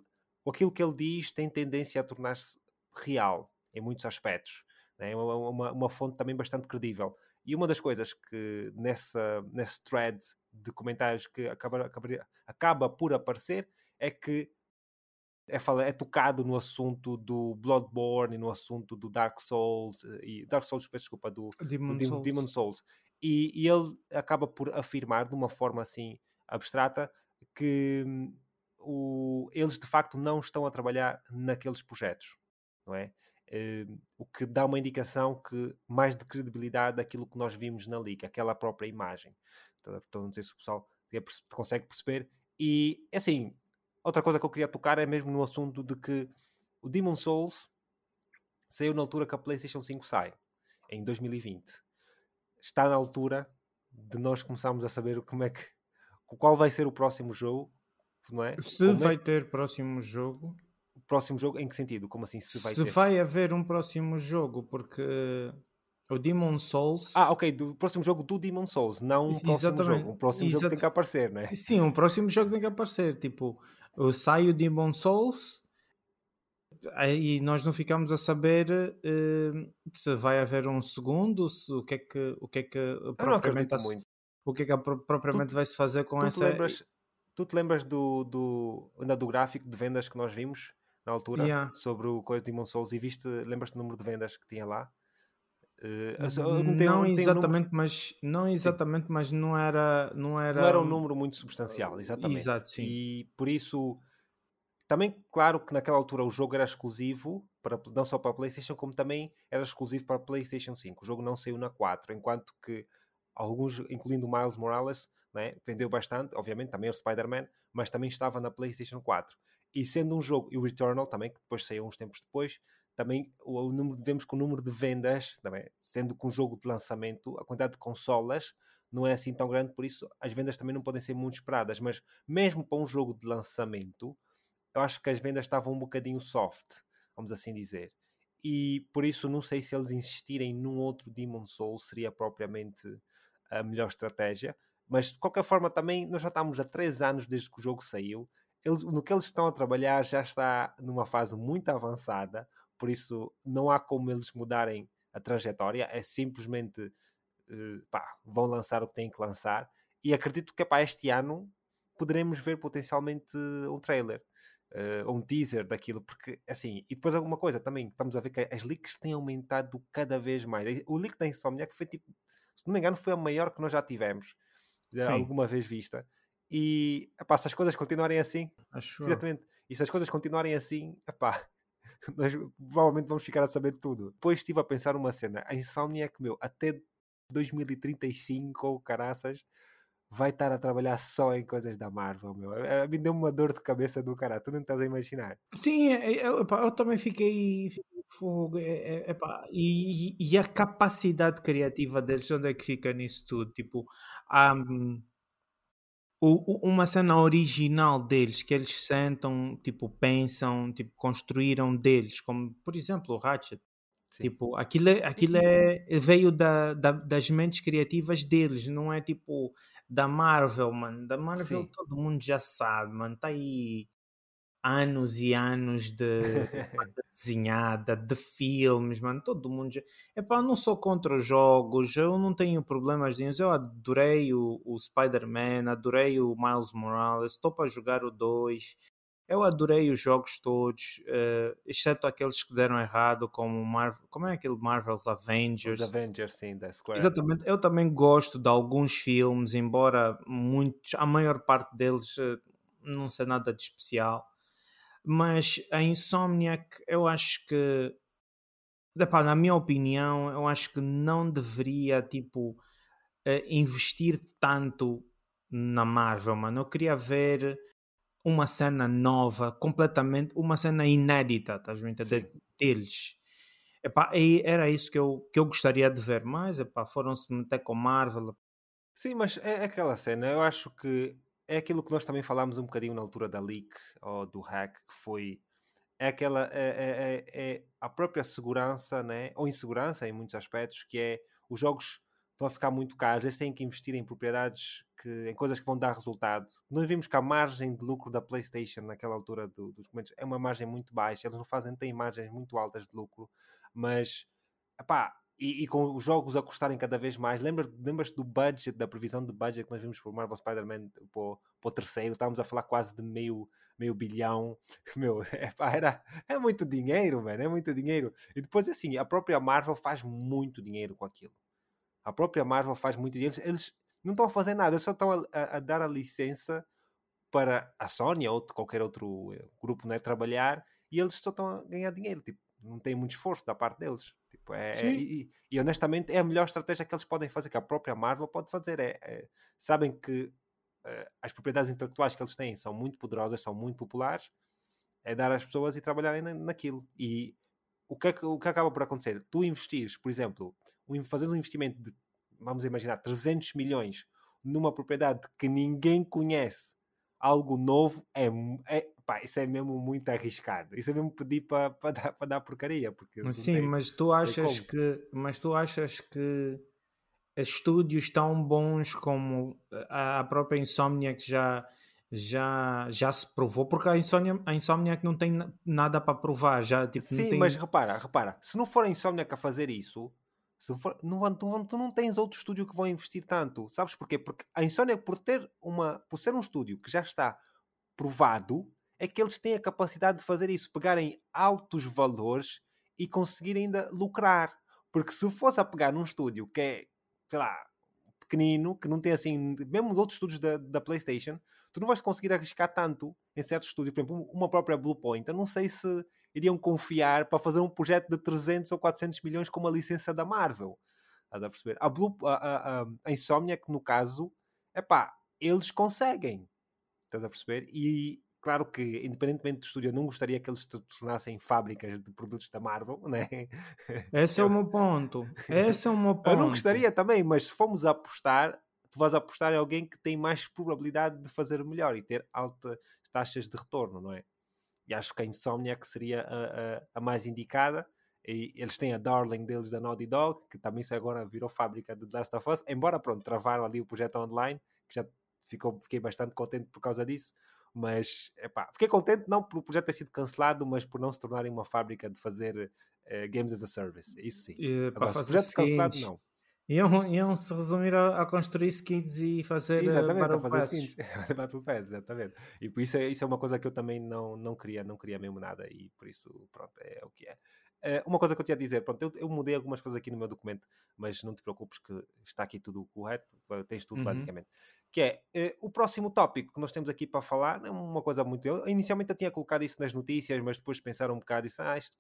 A: aquilo que ele diz tem tendência a tornar-se real em muitos aspectos. Né? É uma, uma, uma fonte também bastante credível. E uma das coisas que nessa, nesse thread de comentários que acaba, acaba, acaba por aparecer é que é, é tocado no assunto do Bloodborne e no assunto do Dark Souls eh, e Dark Souls, peço desculpa, do
B: Demon,
A: do
B: Souls.
A: Demon Souls. E, e, ele acaba por afirmar de uma forma assim abstrata que hum, o, eles de facto não estão a trabalhar naqueles projetos, não é? Uh, o que dá uma indicação que mais de credibilidade daquilo que nós vimos na liga, aquela própria imagem. Então, não sei se o pessoal consegue perceber. E assim, Outra coisa que eu queria tocar é mesmo no assunto de que o Demon Souls saiu na altura que a PlayStation 5 sai, em 2020. Está na altura de nós começarmos a saber como é que qual vai ser o próximo jogo, não é?
B: Se como vai é... ter próximo jogo.
A: O próximo jogo em que sentido? Como assim se vai
B: se
A: ter?
B: vai haver um próximo jogo, porque o Demon Souls.
A: Ah, ok, do próximo jogo do Demon Souls, não um próximo Exatamente. jogo. Um próximo Exato. jogo tem que aparecer, não é?
B: Sim, um próximo jogo tem que aparecer. Tipo, sai o Demon Souls e nós não ficamos a saber uh, se vai haver um segundo, se, o que é que o que é que propriamente
A: muito.
B: O que é que propriamente vai se fazer com
A: tu
B: essa.
A: Te lembras, tu te lembras do, do, do gráfico de vendas que nós vimos na altura
B: yeah.
A: sobre o coisa de Demon Souls e viste, lembras-te do número de vendas que tinha lá?
B: Uh, não, não, não exatamente, um mas não exatamente, sim. mas não era, não era
A: não era um número muito substancial, exatamente.
B: Exato, sim.
A: E por isso também claro que naquela altura o jogo era exclusivo para não só para a PlayStation como também era exclusivo para a PlayStation 5. O jogo não saiu na 4, enquanto que alguns, incluindo o Miles Morales, né, vendeu bastante, obviamente também o Spider-Man, mas também estava na PlayStation 4. E sendo um jogo, e o Returnal também, que depois saiu uns tempos depois, também o, o número, vemos que o número de vendas, também, sendo com um jogo de lançamento, a quantidade de consolas não é assim tão grande, por isso as vendas também não podem ser muito esperadas. Mas mesmo para um jogo de lançamento, eu acho que as vendas estavam um bocadinho soft, vamos assim dizer. E por isso não sei se eles insistirem num outro Demon Souls seria propriamente a melhor estratégia. Mas de qualquer forma, também nós já estamos há 3 anos desde que o jogo saiu. Eles, no que eles estão a trabalhar já está numa fase muito avançada por isso não há como eles mudarem a trajetória, é simplesmente uh, pá, vão lançar o que têm que lançar. E acredito que para este ano poderemos ver potencialmente um trailer. Uh, um teaser daquilo, porque assim, e depois alguma coisa também, estamos a ver que as leaks têm aumentado cada vez mais. O leak da Insomniac foi tipo, se não me engano, foi a maior que nós já tivemos, já alguma vez vista. E epá, se as coisas continuarem assim,
B: Acho
A: exatamente, e se as coisas continuarem assim, epá, nós provavelmente vamos ficar a saber tudo. Depois estive a pensar uma cena. A Insomniac, meu, até 2035 ou caraças, vai estar a trabalhar só em coisas da Marvel, meu. A mim deu uma dor de cabeça do cara, tu não estás a imaginar.
B: Sim, é, é, eu, eu também fiquei, fogo, é, é, e, e, a capacidade criativa deles, onde é que fica nisso tudo? Tipo, um, uma cena original deles, que eles sentam, tipo, pensam, tipo, construíram deles, como por exemplo o Ratchet. Sim. Tipo, aquilo, é, aquilo é, veio da, da, das mentes criativas deles, não é tipo da Marvel, mano. Da Marvel Sim. todo mundo já sabe, mano. Tá aí anos e anos de, de desenhada, de filmes, mano, todo mundo já... Epá, eu não sou contra os jogos, eu não tenho problemas nenhum, eu adorei o, o Spider-Man, adorei o Miles Morales, estou para jogar o 2, eu adorei os jogos todos, uh, exceto aqueles que deram errado, como Marvel, como é aquele Marvel's Avengers.
A: Os Avengers, sim, da Square.
B: Exatamente, eu também gosto de alguns filmes, embora muitos, a maior parte deles uh, não seja nada de especial Mas a Insomniac, eu acho que, epá, na minha opinião, eu acho que não deveria, tipo, uh, investir tanto na Marvel, mano. Eu queria ver uma cena nova, completamente, uma cena inédita, estás a entender? Deles. Epá, era isso que eu, que eu gostaria de ver, mas foram-se meter com Marvel.
A: Sim, mas é aquela cena, eu acho que é aquilo que nós também falámos um bocadinho na altura da leak ou do hack, que foi é aquela é, é, é, é a própria segurança, né? ou insegurança em muitos aspectos, que é os jogos estão a ficar muito caros, eles têm que investir em propriedades, que, em coisas que vão dar resultado. Nós vimos que a margem de lucro da PlayStation naquela altura do, dos documentos é uma margem muito baixa, eles não fazem, têm margens muito altas de lucro, mas epá, e, e, com os jogos a custarem cada vez mais, lembras-te lembras do budget, da previsão de budget que nós vimos para o Marvel Spider-Man para, o, para o terceiro? Estávamos a falar quase de meio, meio bilhão. Meu, é, era, é muito dinheiro, mano, é muito dinheiro. E depois, assim, a própria Marvel faz muito dinheiro com aquilo. A própria Marvel faz muito dinheiro. Eles, eles não estão a fazer nada, eles só estão a, a, a, dar a licença para a Sony ou qualquer outro eh, grupo né, trabalhar e eles só estão a ganhar dinheiro. Tipo, não tem muito esforço da parte deles. Tipo, é, é e, e, honestamente é a melhor estratégia que eles podem fazer, que a própria Marvel pode fazer. É, é sabem que uh, as propriedades intelectuais que eles têm são muito poderosas, são muito populares, é dar às pessoas e trabalharem na, naquilo. E o que, é o que acaba por acontecer? Tu investires, por exemplo, um, fazer um investimento de, vamos imaginar, 300 milhões numa propriedade que ninguém conhece, algo novo, é, é pá, isso é mesmo muito arriscado. Isso é mesmo pedir para pa dar, pa dar porcaria. Porque
B: Sim, tem, mas tu achas que. Mas tu achas que estúdios tão bons como a, a própria Insomniac já, já, já se provou, porque a Insomniac, a Insomniac não tem nada para provar. Já, tipo,
A: Sim,
B: tem...
A: mas repara, repara, se não for a Insomniac a fazer isso, for, não, tu, tu não tens outro estúdio que vão investir tanto. Sabes porquê? Porque a Insomniac, por, ter uma, por ser um estúdio que já está provado, é que eles têm a capacidade de fazer isso, pegarem altos valores e conseguirem ainda lucrar. Porque se fosse a pegar num estúdio que é, sei lá, pequenino, que não tem assim, mesmo de outros estúdios da, da PlayStation, tu não vais conseguir arriscar tanto em certos estúdios. Por exemplo, uma própria Bluepoint. Eu não sei se iriam confiar para fazer um projeto de 300 ou 400 milhões com uma licença da Marvel. Estás a perceber? A, Blue, a, a, a, Insomniac, no caso, é pá, eles conseguem. Estás a perceber? E Claro que, independentemente do estúdio, eu não gostaria que eles se tornassem fábricas de produtos da Marvel, né?
B: Esse é o meu ponto. Esse é o meu ponto.
A: Eu não gostaria também, mas se formos a apostar, tu vais apostar em alguém que tem mais probabilidade de fazer melhor e ter altas taxas de retorno, não é? E acho que a Insomniac seria a, a, a mais indicada. E eles têm a Darling deles da Naughty Dog, que também agora virou fábrica de The Last of Us, embora pronto, travaram ali o projeto online, que já ficou, fiquei bastante contente por causa disso. Mas, epá, fiquei contente não por o projeto ter sido cancelado, mas por não se tornarem uma fábrica de fazer uh, games as a service. Isso sim.
B: E, Agora, se o projeto cancelado, não. Iam, iam se resumir a, a, construir skins e fazer
A: eh, exatamente, a fazer skins. Battle Pass, exatamente. E por isso é, isso é uma coisa que eu também não, não queria, não queria mesmo nada e por isso, pronto, é o que é. Uh, uma coisa que eu tinha a dizer, pronto, eu, eu, mudei algumas coisas aqui no meu documento, mas não te preocupes que está aqui tudo correto, tens tudo uhum. basicamente que é uh, o próximo tópico que nós temos aqui para falar, é uma coisa muito. Eu, inicialmente eu tinha colocado isso nas notícias, mas depois pensaram um bocado e disse, ah, isto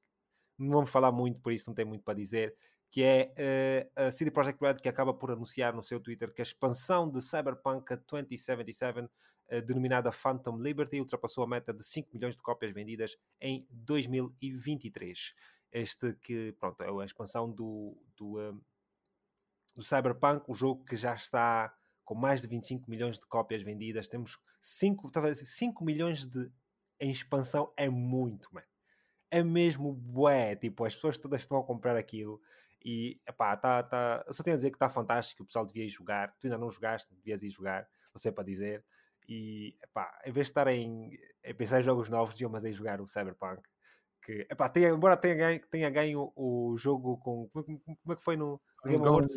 A: não vamos falar muito, por isso não tem muito para dizer. Que é uh, a CD Projekt Red que acaba por anunciar no seu Twitter que a expansão de Cyberpunk 2077, uh, eh, denominada Phantom Liberty, ultrapassou a meta de 5 milhões de cópias vendidas em 2023. Este que, pronto, é a expansão do, do, do Cyberpunk, o jogo que já está com mais de 25 milhões de cópias vendidas, temos 5, 5 milhões de em expansão é muito, mano. É mesmo bué, tipo, as pessoas todas estão a comprar aquilo e, epá, tá, tá, só tenho a dizer que está fantástico, o pessoal devia ir jogar, tu ainda não jogaste, devias ir jogar, não sei para dizer, e, epá, em vez de estarem a pensar em jogos novos, deviam mas aí jogar o Cyberpunk, que, epá, tenha, embora tenha ganho, tenha ganho o jogo com, como, como é que foi no, no Game Awards?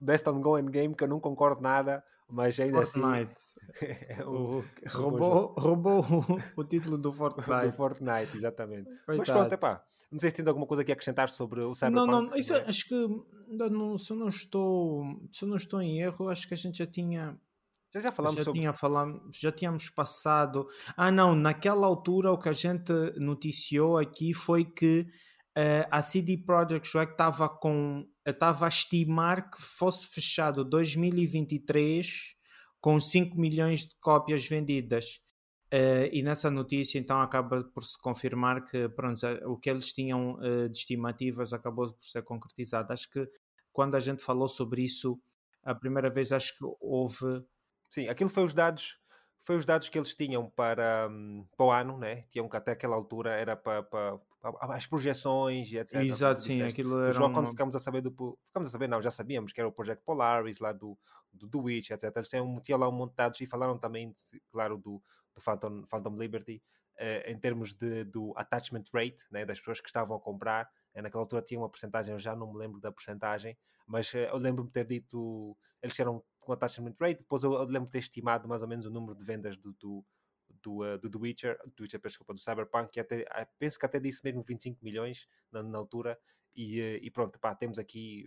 A: Best Ongoing Game, que eu não concordo nada, mas ainda assim, Fortnite.
B: assim. o, roubou, roubou o, o, título do Fortnite.
A: do Fortnite, exatamente. Coitado. Mas pronto, epá, não sei se tem alguma coisa aqui a acrescentar sobre o Cyberpunk.
B: Não, não, isso, acho que não, se, eu não estou, se eu não estou em erro, acho que a gente já tinha
A: Já, já falamos
B: já
A: sobre.
B: Tinha falado, já tínhamos passado. Ah, não, naquela altura o que a gente noticiou aqui foi que uh, a CD Projekt Red estava com. estava a estimar que fosse fechado 2023 com 5 milhões de cópias vendidas. Uh, e nessa notícia então acaba por se confirmar que pronto, o que eles tinham uh, de estimativas acabou por ser concretizado. Acho que quando a gente falou sobre isso a primeira vez, acho que houve.
A: Sim, aquilo foi os dados. Foi os dados que eles tinham para, um, para o ano, né? Tinham que até aquela altura era para, para, as projeções e etc.
B: Exato, sim, aquilo era.
A: jogo, uma... quando ficamos a saber do. Ficamos a saber, não, já sabíamos que era o Project Polaris lá do, do, do Witch, etc. Eles tinham lá um monte de dados e falaram também, claro, do, do Phantom, Phantom Liberty, uh, em termos de, do attachment rate, né, das pessoas que estavam a comprar. Uh, naquela altura tinha uma porcentagem, eu já não me lembro da porcentagem, mas uh, eu lembro-me ter dito, eles eram com attachment rate, depois eu, eu lembro de ter estimado mais ou menos o número de vendas do, do do, uh, do The Witcher, do Witcher, desculpa, do Cyberpunk, que até, penso que até disse mesmo 25 milhões na, na altura, e, e, pronto, pá, temos aqui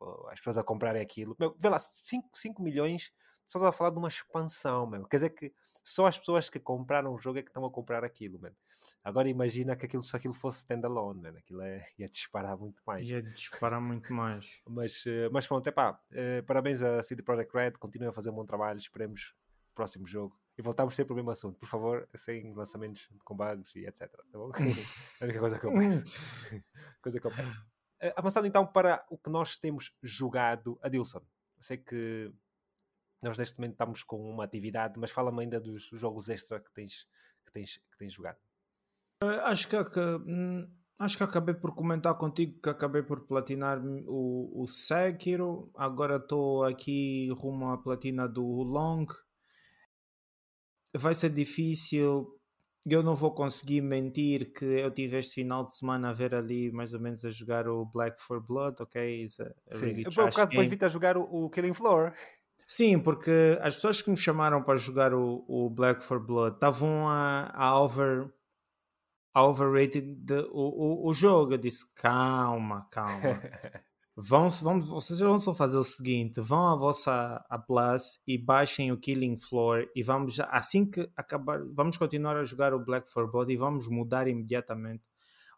A: uh, as pessoas a comprarem aquilo. Meu, vê lá, 5, 5 milhões, só a falar de uma expansão, meu. quer dizer que só as pessoas que compraram o jogo é que estão a comprar aquilo, mano. Agora imagina que aquilo, se aquilo fosse standalone, mano, aquilo é, ia disparar muito mais.
B: Ia disparar muito mais.
A: mas, mas pronto, é pá, uh, parabéns a CD Projekt Red, continuem a fazer um bom trabalho, esperemos o próximo jogo. E voltamos sempre ao mesmo assunto, por favor, sem lançamentos com bugs e etc. Tá bom? a única coisa que eu peço. coisa que eu peço. Uh, avançando então para o que nós temos jogado, Adilson. Eu sei que nós neste momento estamos com uma atividade, mas fala-me ainda dos jogos extra que tens, que tens, que tens jogado.
B: Uh, acho que, que hum, acho que acabei por comentar contigo que acabei por platinar o, o Sekiro. Agora estou aqui rumo à platina do Long. Vai ser difícil. Eu não vou conseguir mentir que eu tive este final de semana a ver ali mais ou menos a jogar o Black for Blood, ok?
A: It's a, a Sim, really por acaso depois vi-te a jogar o, o Killing Floor.
B: Sim, porque as pessoas que me chamaram para jogar o, o Black for Blood estavam a, a over a overrated de, o, o, o jogo. Eu disse: calma, calma. vão, vão, vocês vão só fazer o seguinte: vão à vossa a Plus e baixem o Killing Floor e vamos assim que acabar, vamos continuar a jogar o Black for Blood e vamos mudar imediatamente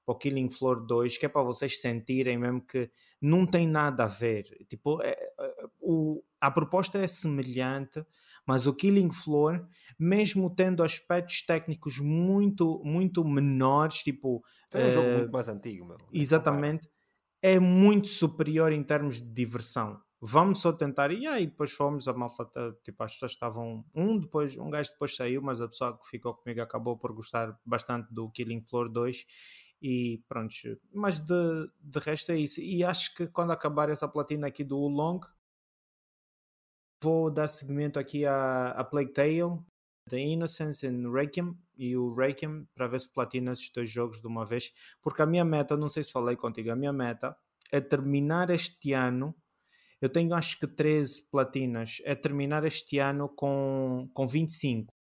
B: para o Killing Floor 2, que é para vocês sentirem mesmo que não tem nada a ver. Tipo, é, é, o, a proposta é semelhante, mas o Killing Floor, mesmo tendo aspectos técnicos muito, muito menores, tipo.
A: É um uh, jogo muito mais antigo, meu.
B: Exatamente. É muito superior em termos de diversão. Vamos só tentar. E aí depois fomos, a malta, tipo, as pessoas estavam. Um depois, um gajo depois saiu, mas a pessoa que ficou comigo acabou por gostar bastante do Killing Floor 2 e pronto, mas de, de resto é isso. E acho que quando acabar essa platina aqui do Long, Vou dar seguimento aqui à, à Plague Tale, The Innocence e Requiem e o Requiem para ver se platina esses dois jogos de uma vez, porque a minha meta, não sei se falei contigo, a minha meta é terminar este ano. Eu tenho acho que 13 platinas, é terminar este ano com, com 25.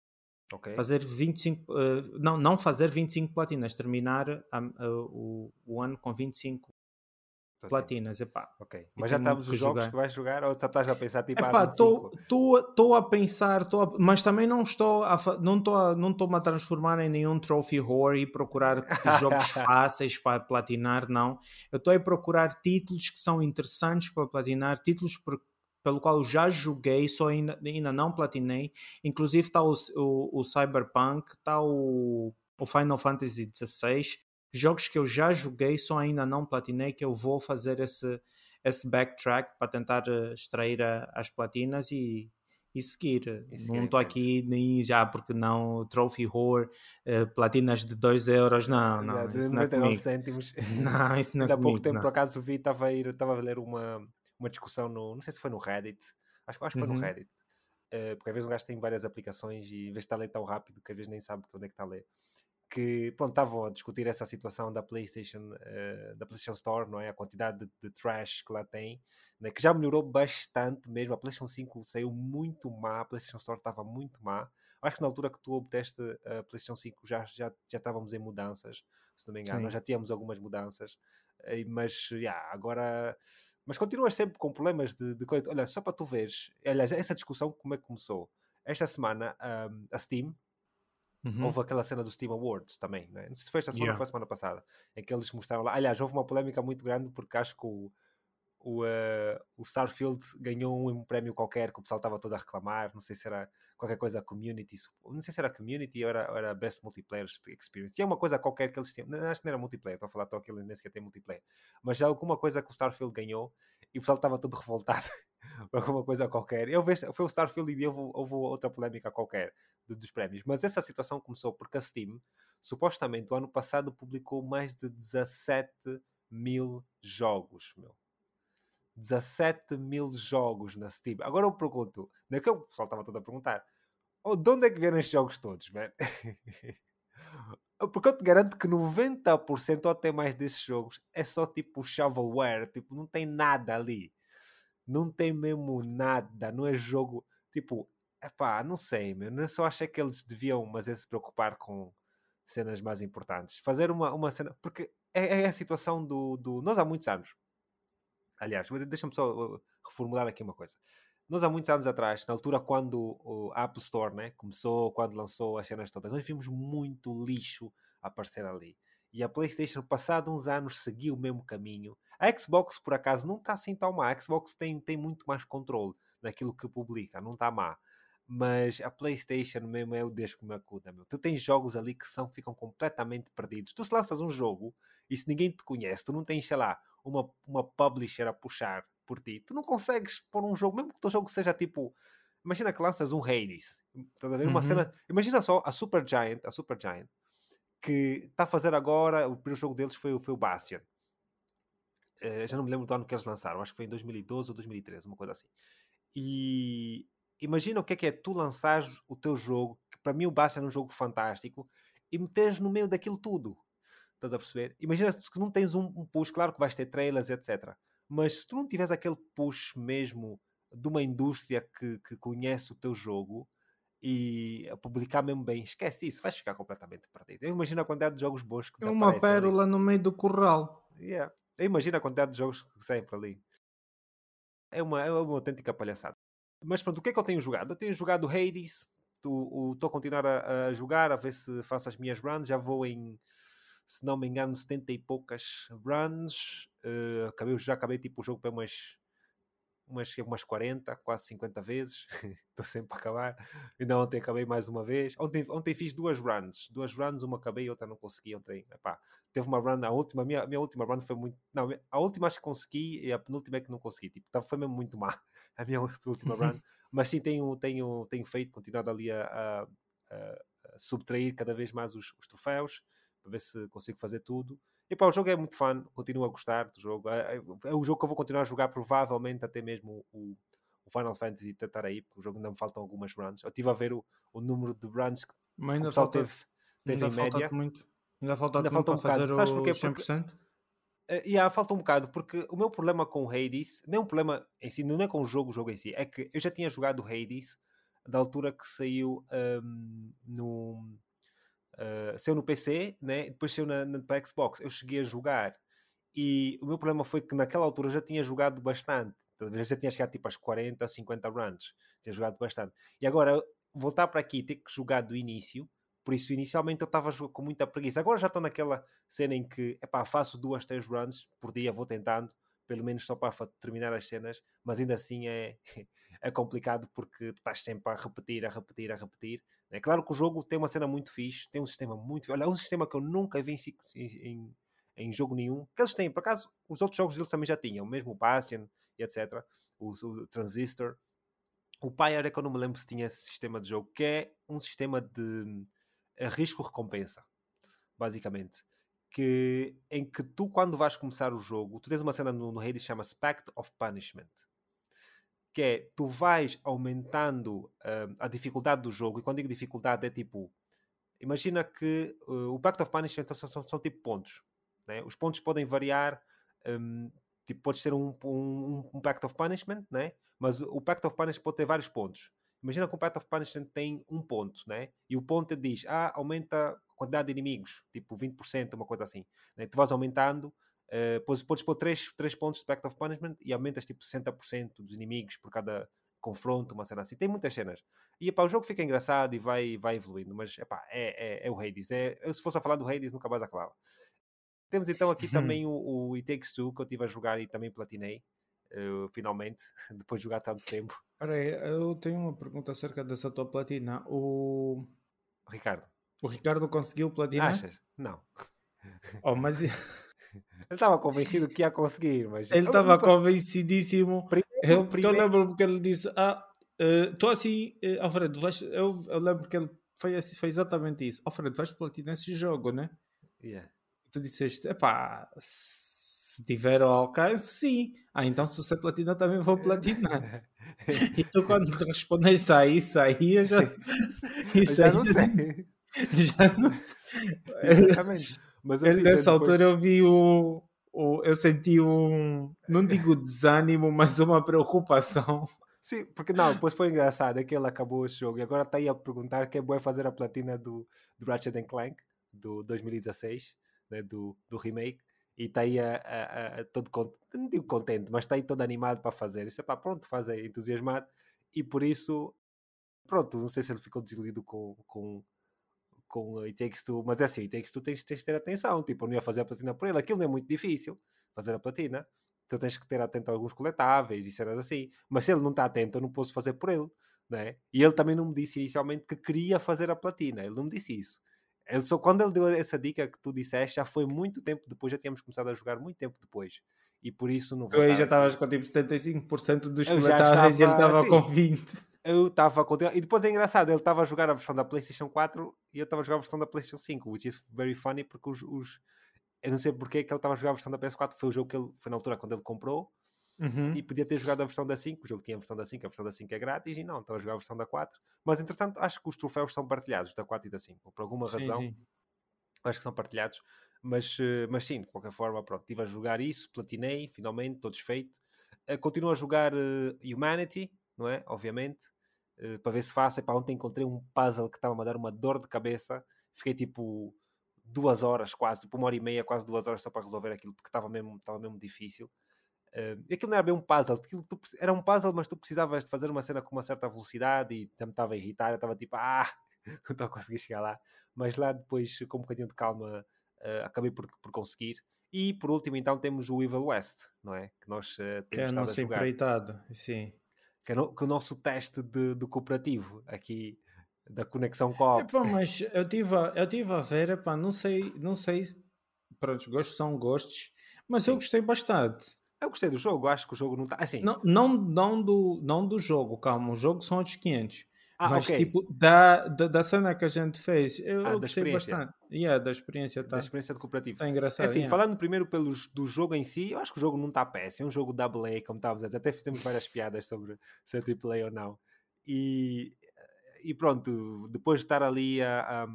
B: Okay. Fazer 25, uh, eh, não, não fazer 25 platinas, terminar o, o ano com 25 platinas, epá.
A: Ok, mas já estamos os jogos jogar. que vais jogar ou só estás a pensar tipo
B: epá, estou a pensar, tô a, mas também não estou a, não estou a, não estou a transformar em nenhum trophy whore e procurar jogos fáceis para platinar, não. Eu estou a procurar títulos que são interessantes para platinar, títulos por, pelo qual já joguei, só ainda, ainda não platinei. Inclusive está o, o, o Cyberpunk, está o, o Final Fantasy XVI, jogos que eu já joguei, só ainda não platinei, que eu vou fazer esse, esse backtrack para tentar uh, extrair a, as platinas e, e seguir. E não estou aqui nem já porque não, Trophy Whore, uh, platinas de 2 euros, não, não.
A: De 99 é cêntimos.
B: Não, isso não é
A: Há
B: pouco
A: tempo,
B: não.
A: por acaso, vi, estava a, ir, estava a ler uma, uma discussão no, não sei se foi no Reddit, acho, acho que foi uhum. no Reddit. Uh, porque às vezes um gajo tem várias aplicações e em vez de estar a ler tão rápido que às vezes nem sabe onde é que está a ler que pronto, estavam a discutir essa situação da PlayStation, uh, da PlayStation Store, não é? A quantidade de, de trash que lá tem, né? que já melhorou bastante mesmo. A PlayStation 5 saiu muito má, a PlayStation Store estava muito má. Acho que na altura que tu obteste a PlayStation 5 já, já, já estávamos em mudanças, se não me engano, Nós já tínhamos algumas mudanças, mas yeah, agora mas continuas sempre com problemas de, de coisa. Olha, só para tu veres, aliás, essa discussão como é que começou? Esta semana, um, a Steam, uhum. houve aquela cena dos Steam Awards também, né? não sei se foi esta semana yeah. ou foi a semana passada, em que eles mostraram lá. Aliás, houve uma polémica muito grande porque acho que o o, uh, o Starfield ganhou um prémio qualquer que o pessoal estava todo a reclamar, não sei se era qualquer coisa community, não sei se era community ou era, ou era best multiplayer experience, tinha uma coisa qualquer que eles tinham, acho que não era multiplayer, estou a falar, estou aqui nem sequer tem multiplayer, mas alguma coisa que o Starfield ganhou e o pessoal estava todo revoltado por alguma coisa qualquer. Eu vejo, foi o Starfield e houve, houve outra polémica qualquer dos prémios, mas essa situação começou porque a Steam, supostamente, o ano passado publicou mais de 17 mil jogos, meu 17 mil jogos na Steam. Agora eu pergunto, naquele o pessoal estava todo a perguntar, oh, de onde é que vieram estes jogos todos, man? Porque eu te garanto que 90% ou até mais desses jogos é só tipo shovelware, tipo, não tem nada ali. Não tem mesmo nada, não é jogo, tipo, epá, não sei, meu, eu só achei que eles deviam, mas é se preocupar com cenas mais importantes. Fazer uma, uma cena, porque é, é a situação do, do... Nós há muitos anos, Aliás, deixa-me só uh, reformular aqui uma coisa. Nós há muitos anos atrás, na altura quando o Apple Store né, começou, quando lançou as cenas todas, nós vimos muito lixo aparecer ali. E a PlayStation, passado uns anos, seguiu o mesmo caminho. A Xbox, por acaso, não está assim tão má. A Xbox tem, tem muito mais controle naquilo que publica, não está má. Mas a PlayStation mesmo é o Deus que me acuda, meu. Tu tens jogos ali que são, ficam completamente perdidos. Tu se lanças um jogo e se ninguém te conhece, tu não tens, sei lá, uma, uma publisher a puxar por ti, tu não consegues pôr um jogo, mesmo que o teu jogo seja tipo. Imagina que lanças um Hades. Ver? Uma uhum. cena. Imagina só a Super Giant, a Super Giant, que está a fazer agora. O primeiro jogo deles foi, foi o Bastion. Uh, já não me lembro do ano que eles lançaram, acho que foi em 2012 ou 2013, uma coisa assim. E imagina o que é que é tu lançares o teu jogo, que para mim o Bastion é um jogo fantástico, e meteres no meio daquilo tudo. Estás a perceber? Imagina que não tens um, um push, claro que vais ter trailers, etc. Mas se tu não tiveres aquele push mesmo de uma indústria que, que conhece o teu jogo e a publicar mesmo bem, esquece isso, vais ficar completamente perdido. Eu imagino a quantidade de jogos bons que
B: É uma pérola ali. no meio do curral.
A: Yeah. Eu imagino a quantidade de jogos que saem ali. É uma, é uma autêntica palhaçada. Mas pronto, o que é que eu tenho jogado? Eu tenho jogado Hades, estou a continuar a, a, jogar, a ver se faço as minhas runs. Já vou em se não me engano, 70 e poucas runs. Uh, acabei, já acabei tipo o jogo para umas, umas, umas 40, quase 50 vezes. Estou sempre a acabar. Ainda ontem acabei mais uma vez. Ontem, ontem fiz duas runs. Duas runs, uma acabei, outra não consegui. Ontem, epá, teve uma run, a última, minha, minha última run foi muito. Não, a última acho que consegui e a penúltima é que não consegui. Tipo, foi mesmo muito má a minha última run. Mas sim, tenho, tenho, tenho feito, continuado ali a, a, a subtrair cada vez mais os, os troféus para ver se consigo fazer tudo. E pá, o jogo é muito fã, continuo a gostar do jogo. É, é, é o jogo que eu vou continuar a jogar, provavelmente até mesmo o, o Final Fantasy tentar aí, porque o jogo ainda me faltam algumas runs. Eu estive a ver o, o número de runs que
B: Mas ainda o pessoal falta, teve, teve ainda em média. Muito. Ainda falta, ainda falta um bocado. Sabes porquê? Porque, 100%?
A: Uh, yeah, falta um bocado, porque o meu problema com o Hades, nem um problema em si, não é com o jogo, o jogo em si, é que eu já tinha jogado o Hades da altura que saiu um, no, Uh, saiu no PC, né? depois saiu na, na, para Xbox. Eu cheguei a jogar e o meu problema foi que naquela altura já tinha jogado bastante. Já tinha chegado tipo às 40, 50 runs. Tinha jogado bastante. E agora voltar para aqui ter que jogar do início. Por isso, inicialmente eu estava com muita preguiça. Agora já estou naquela cena em que epá, faço duas, três runs por dia, vou tentando, pelo menos só para terminar as cenas, mas ainda assim é, é complicado porque estás sempre a repetir, a repetir, a repetir. É claro que o jogo tem uma cena muito fixe, tem um sistema muito. Olha, é um sistema que eu nunca vi em, em, em jogo nenhum. Que eles têm, por acaso, os outros jogos deles também já tinham, mesmo o Bastion e etc. O, o Transistor. O Pyre é que eu não me lembro se tinha esse sistema de jogo, que é um sistema de eh, risco-recompensa, basicamente. Que, em que tu, quando vais começar o jogo, tu tens uma cena no, no Hades que chama-se Pact of Punishment que é tu vais aumentando uh, a dificuldade do jogo, e quando digo dificuldade é tipo, imagina que uh, o Pact of Punishment são, são, são, tipo pontos, né? os pontos podem variar, um, tipo, podes ter um, um, um, Pact of Punishment, né? mas o Pact of Punishment pode ter vários pontos. Imagina que o Pact of Punishment tem um ponto, né? e o ponto diz, ah, aumenta a quantidade de inimigos, tipo 20%, uma coisa assim. Né? Tu vais aumentando Uh, podes, podes pôr 3, 3 pontos de Pact of Punishment e aumentas tipo 60% dos inimigos por cada confronto, uma cena assim. Tem muitas cenas. E epá, o jogo fica engraçado e vai, vai evoluindo, mas epá, é, é, é o Hades. É, eu, se fosse a falar do Hades, nunca mais acabava. Temos então aqui também o, o It Takes Two, que eu estive a jogar e também platinei, uh, finalmente, depois de jogar tanto tempo.
B: Peraí, eu tenho uma pergunta acerca dessa tua platina. O
A: Ricardo.
B: O Ricardo conseguiu platinar?
A: Achas? Não.
B: Oh, mas...
A: Ele estava convencido que ia conseguir, mas...
B: Ele estava convencidíssimo. Primeiro, eu, primeiro... eu lembro porque ele disse, ah, estou uh, assim, uh, Alfredo, vais... eu, eu lembro que ele foi, assim, foi exatamente isso. Alfredo, vais platinar esse jogo, né?
A: Yeah.
B: Tu disseste, epá, se tiver ao alcance, sim. Ah, então se você platina, também vou platinar. e tu quando respondeste a isso aí, eu já...
A: Isso eu já não sei.
B: Já não sei.
A: Exatamente. Mas
B: eu nessa depois... altura eu vi o, o. Eu senti um. Não digo desânimo, mas uma preocupação.
A: Sim, porque não, depois foi engraçado, é que ele acabou o jogo e agora está aí a perguntar que é bom fazer a platina do, do Ratchet Clank do 2016, né, do, do remake, e está aí a, a, a, todo não digo contente, mas está aí todo animado para fazer. Isso é pá, pronto, faz aí, entusiasmado, e por isso, pronto, não sei se ele ficou desiludido com, com, com o Takes Two, mas é assim, o Takes Two tens, tens de ter atenção, tipo, eu não ia fazer a platina por ele, aquilo não é muito difícil, fazer a platina, então tens que ter atento a alguns coletáveis e cenas assim, mas se ele não está atento, eu não posso fazer por ele, né? E ele também não me disse inicialmente que queria fazer a platina, ele não me disse isso. Ele só quando ele deu essa dica que tu disseste, já foi muito tempo depois, já tínhamos começado a jogar muito tempo depois. E por isso não
B: vou. Tu aí já estavas com tipo 75% dos comentários e ele estava com 20%
A: eu estava com E depois é engraçado, ele estava a jogar a versão da PlayStation 4 e eu estava a jogar a versão da PlayStation 5, which is very funny porque os. os... Eu não sei porque é que ele estava a jogar a versão da PS4, foi o jogo que ele foi na altura quando ele comprou
B: uhum.
A: e podia ter jogado a versão da 5. O jogo tinha a versão da 5, a versão da 5 é grátis e não, estava a jogar a versão da 4. Mas entretanto, acho que os troféus são partilhados da 4 e da 5, por alguma sim, razão. Sim. Acho que são partilhados, mas, eh, mas sim, de qualquer forma, pronto, estive a jogar isso, platinei, finalmente, estou desfeito. Uh, continuo a jogar uh, Humanity, não é? Obviamente. Eh, para ver se faço. Epá, ontem encontrei um puzzle que estava a dar uma dor de cabeça. Fiquei tipo duas horas quase, tipo uma hora e meia, quase duas horas só para resolver aquilo, porque estava mesmo, estava mesmo difícil. Uh, aquilo não era bem um puzzle, aquilo, tu, era um puzzle, mas tu precisavas de fazer uma cena com uma certa velocidade e me estava a irritar. Eu estava tipo, ah, não estou a conseguir chegar lá. Mas lá depois, com um bocadinho de calma, uh, acabei por, por conseguir. E por último, então, temos o Evil West, não é? Que nós uh, temos que é a nossa
B: empreitada, sim
A: que, é no, que o nosso teste de, do cooperativo aqui da conexão com
B: Epá, mas eu tive a, eu tive a ver, epá, não sei, não sei, pronto, os gostos são gostos, mas Sim. eu gostei bastante.
A: Eu gostei do jogo, acho que o jogo não está assim.
B: Não, não, não, do, não do jogo, calma, o jogo são outros 500. Ah, mas okay. tipo, da, da, da, cena que a gente fez, eu, ah, gostei bastante. Yeah, da experiência tá.
A: Da experiência de cooperativo.
B: Está engraçado.
A: É assim,
B: yeah.
A: falando primeiro pelos, do jogo em si, eu acho que o jogo não está péssimo. É um jogo AA, como estávamos a dizer. Até fizemos várias piadas sobre se é AAA ou não. E, e pronto, depois de estar ali a, a,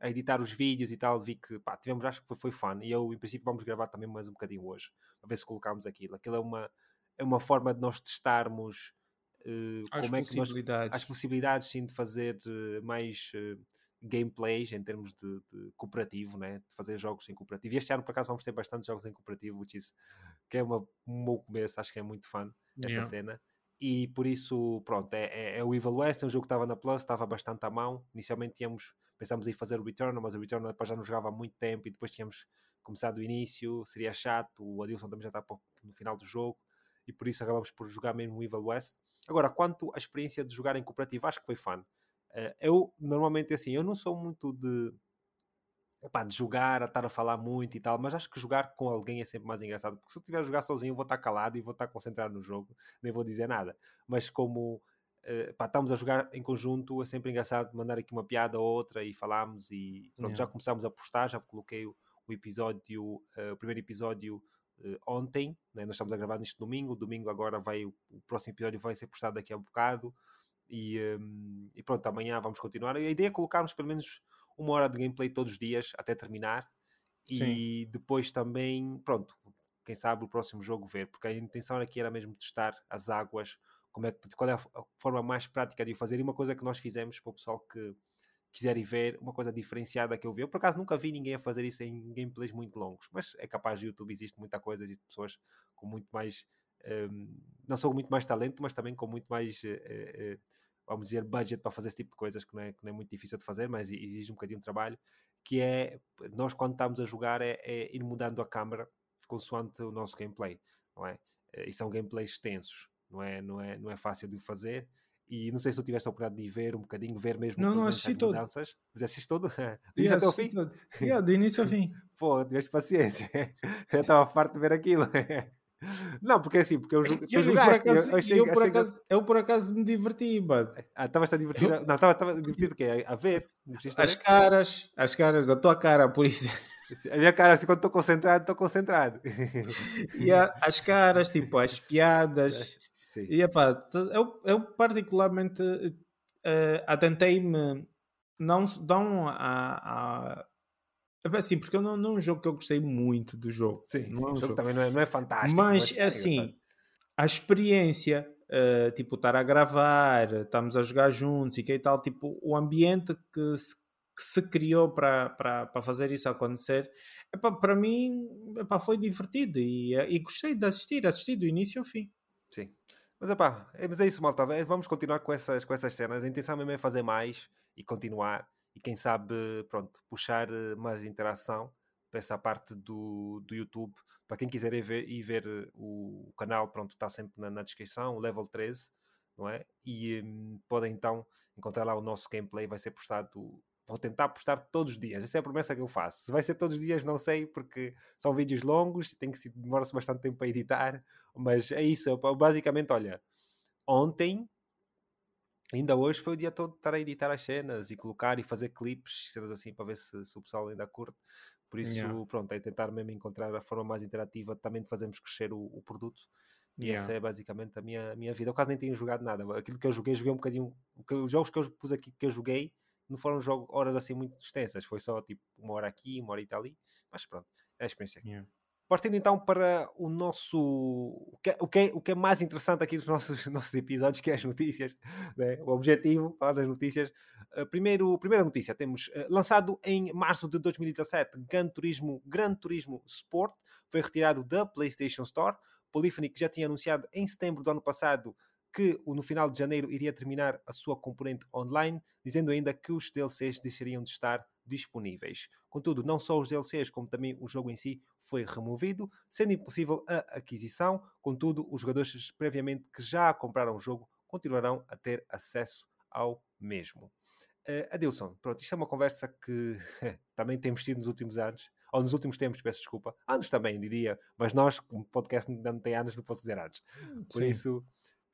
A: a, editar os vídeos e tal, vi que pá, tivemos, acho que foi, foi fun. E eu, em princípio, vamos gravar também mais um bocadinho hoje, para ver se colocamos aquilo. Aquilo é uma, é uma forma de nós testarmos uh, como é que nós, as possibilidades sim de fazer uh, mais uh, gameplays em termos de, de, cooperativo, né? de fazer jogos em cooperativo. E este ano, por acaso, vamos ter bastante jogos em cooperativo, which is, que é uma, um bom começo, acho que é muito fã essa yeah. cena. E por isso, pronto, é, é, é, o Evil West, é um jogo que estava na Plus, estava bastante à mão. Inicialmente tínhamos, pensámos em fazer o Return, mas o Return já não jogava há muito tempo e depois tínhamos começado o início, seria chato, o Adilson também já está no final do jogo e por isso acabamos por jogar mesmo o Evil West. Agora, quanto à experiência de jogar em cooperativo, acho que foi fun. Uh, eu, normalmente, assim, eu não sou muito de, opá, de jogar, a estar a falar muito e tal, mas acho que jogar com alguém é sempre mais engraçado, porque se eu estiver a jogar sozinho, vou estar calado e vou estar concentrado no jogo, nem vou dizer nada. Mas como uh, pá, estamos a jogar em conjunto, é sempre engraçado mandar aqui uma piada ou outra e falarmos e pronto, yeah. já começámos a postar, já coloquei o, o episódio, uh, o primeiro episódio ontem, né? nós estamos a gravar neste domingo, domingo agora vai, o, próximo episódio vai ser postado daqui a um bocado e, um, e pronto, amanhã vamos continuar. E a ideia é colocarmos pelo menos uma hora de gameplay todos os dias até terminar e Sim. depois também, pronto, quem sabe o próximo jogo ver, porque a intenção aqui era mesmo testar as águas, como é que, qual é a forma mais prática de o fazer e uma coisa que nós fizemos para o pessoal que, quiserem ver uma coisa diferenciada que eu vi. Eu, por acaso, nunca vi ninguém a fazer isso em gameplays muito longos, mas é capaz de YouTube, existe muita coisa, existe pessoas com muito mais. Um, não só com muito mais talento, mas também com muito mais. Uh, uh, vamos dizer, budget para fazer esse tipo de coisas que não, é, que não é muito difícil de fazer, mas exige um bocadinho de trabalho. Que é, nós quando estamos a jogar, é, é ir mudando a câmera consoante o nosso gameplay, não é? E são gameplays extensos, não é, não é, não é fácil de fazer e não sei se tu tiveste a oportunidade de ver um bocadinho, ver mesmo
B: não, não assisti todo.
A: mudanças. Mas assististe todo?
B: Do início até ao fim? Yeah, do início ao fim.
A: Pô, tiveste paciência. Já estava farto de ver aquilo. Não, porque é assim, porque eu, eu,
B: eu jogaste. Por acaso, eu, achei, eu, por acaso, eu por acaso me diverti, mano.
A: Ah, estavas a divertir? Eu... Não, estava divertido o quê? A ver?
B: As caras, as caras da tua cara, por isso.
A: A minha cara, assim, quando estou concentrado, estou concentrado.
B: E a, as caras, tipo, as piadas. Sim. E epá, eu, eu particularmente uh, atentei-me não, não a, a é assim, porque não, não é um jogo que eu gostei muito do jogo.
A: Sim,
B: não
A: sim,
B: é um
A: o jogo, jogo também não é, não é fantástico.
B: Mas, é assim, a experiência, uh, tipo, estar a gravar, estamos a jogar juntos e que e tal, tipo, o ambiente que se, que se criou para fazer isso acontecer, epá, para mim epá, foi divertido e, e gostei de assistir, assisti do início ao fim.
A: Sim. Mas, epá, é, mas é isso, malta. Vamos continuar com essas, com essas cenas. A intenção mesmo é fazer mais e continuar. E quem sabe, pronto, puxar eh, mais interação para essa parte do, do YouTube. Para quem quiser ir ver, ir ver eh, o canal, pronto, está sempre na, na descrição, o level 13, não é? E um, podem então encontrar lá o nosso gameplay, vai ser postado vou tentar postar todos os dias. Essa é a promessa que eu faço. Se vai ser todos os dias, não sei, porque são vídeos longos, tem que demora-se bastante tempo para editar, mas é isso. basicamente, olha, ontem, ainda hoje, foi o dia todo de estar a editar as cenas e colocar e fazer clipes, cenas assim, para ver se, se o pessoal ainda curte. Por isso, yeah. pronto, é tentar mesmo encontrar a forma mais interativa também de fazermos crescer o, o produto. E yeah. essa é basicamente a minha, a minha vida. Eu quase nem tenho jogado nada. Aquilo que eu joguei, joguei um bocadinho. Os jogos que eu pus aqui que eu joguei não foram jogos, horas assim muito extensas, foi só tipo uma hora aqui, uma hora ali, mas pronto, é a experiência. Yeah. Partindo então para o nosso. O que, é, o, que é, o que é mais interessante aqui dos nossos, nossos episódios, que é as notícias. Né? O objetivo, falar das notícias. Uh, primeiro, primeira notícia: temos uh, lançado em março de 2017 Gran Turismo, Gran Turismo Sport, foi retirado da PlayStation Store. Polyphony, que já tinha anunciado em setembro do ano passado que no final de janeiro iria terminar a sua componente online, dizendo ainda que os DLCs deixariam de estar disponíveis. Contudo, não só os DLCs, como também o jogo em si foi removido, sendo impossível a aquisição. Contudo, os jogadores previamente que já compraram o jogo continuarão a ter acesso ao mesmo. Uh, Adilson, pronto, isto é uma conversa que também temos tido nos últimos anos, ou nos últimos tempos, peço desculpa, anos também, diria, mas nós, como podcast não tem anos, não posso dizer anos. Por Sim. isso,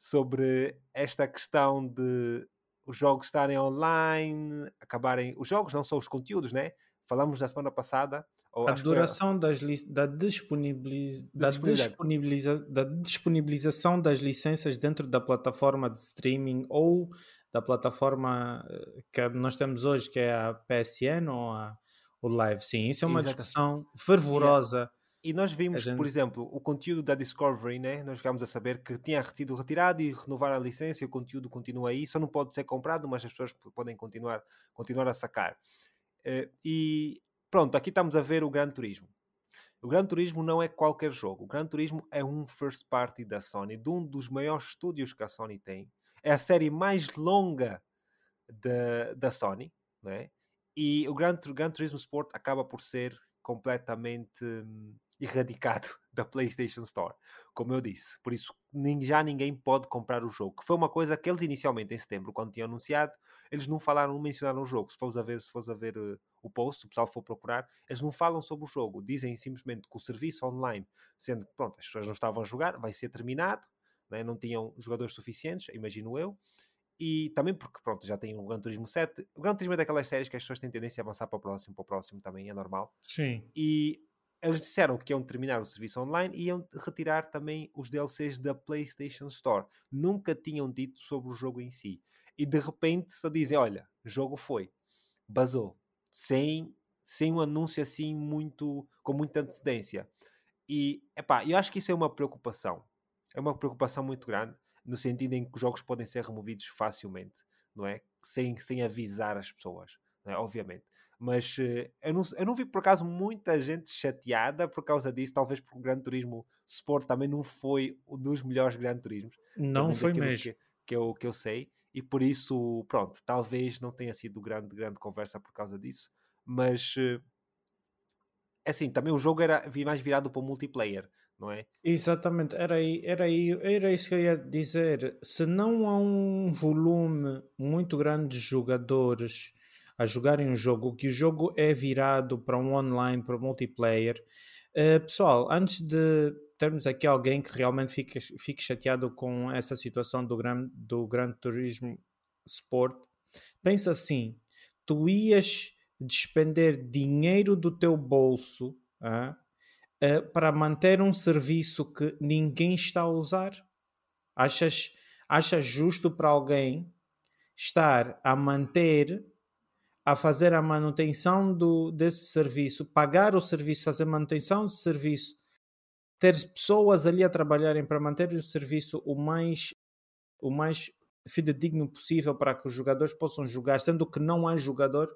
A: sobre esta questão de os jogos estarem online, acabarem. Os jogos não são os conteúdos, né? Falamos na semana passada.
B: a duração das da, disponibiliz, da, disponibiliza, da disponibilização das licenças dentro da plataforma de streaming ou da plataforma eh, que nós temos hoje, que é a PSN ou a, o Live. Sim, isso é uma discussão fervorosa. Yeah
A: e nós vimos, gente... por exemplo, o conteúdo da Discovery, né? nós ficámos a saber que tinha sido retirado e renovar a licença e o conteúdo continua aí, só não pode ser comprado, mas as pessoas podem continuar, continuar a sacar. Uh, e pronto, aqui estamos a ver o Gran Turismo. O Gran Turismo não é qualquer jogo. O Gran Turismo é um first party da Sony, de um dos maiores estúdios que a Sony tem. É a série mais longa da, da Sony, né? E o Gran, Gran Turismo Sport acaba por ser completamente hum, erradicado da PlayStation Store, como eu disse. Por isso, já ninguém pode comprar o jogo. Que foi uma coisa que eles inicialmente, em setembro, quando tinham anunciado, eles não falaram, não mencionaram o jogo. Se fores a ver, se fores a ver uh, o post, se o pessoal for procurar, eles não falam sobre o jogo. Dizem simplesmente que o serviço online, sendo que pronto, as pessoas não estavam a jogar, vai ser terminado. Né? Não tinham jogadores suficientes, imagino eu. E também porque, pronto, já tem o Gran Turismo 7. O Gran Turismo é daquelas séries que as pessoas têm tendência a avançar para o próximo, para o próximo também, é normal.
B: Sim.
A: E eles disseram que iam terminar o serviço online e iam retirar também os DLCs da PlayStation Store. Nunca tinham dito sobre o jogo em si. E de repente só dizem: olha, jogo foi, basou, sem, sem um anúncio assim muito com muita antecedência. E epá, eu acho que isso é uma preocupação. É uma preocupação muito grande, no sentido em que os jogos podem ser removidos facilmente, não é? Sem, sem avisar as pessoas. Né, obviamente. Mas uh, eu, não, eu não vi por acaso muita gente chateada por causa disso, talvez porque o Gran Turismo Sport também não foi um dos melhores Gran Turismos.
B: Não foi mesmo.
A: Que, que, eu, que eu sei, e por isso, pronto, talvez não tenha sido grande, grande conversa por causa disso, mas uh, assim, também o jogo era mais virado para o multiplayer não é?
B: Exatamente, era, aí, era, aí, era isso que eu ia dizer. Se não há um volume muito grande de jogadores a jogarem um jogo, que o jogo é virado para um online, para um multiplayer, uh, pessoal, antes de termos aqui alguém que realmente fique, fique chateado com essa situação do Gran, do Gran Turismo Sport, pensa assim: tu ias despender dinheiro do teu bolso. Ah, uh, para manter um serviço que ninguém está a usar? Achas, achas justo para alguém estar a manter, a fazer a manutenção do, desse serviço, pagar o serviço, fazer manutenção do serviço, ter pessoas ali a trabalharem para manter o serviço o mais, o mais fidedigno possível para que os jogadores possam jogar, sendo que não há jogador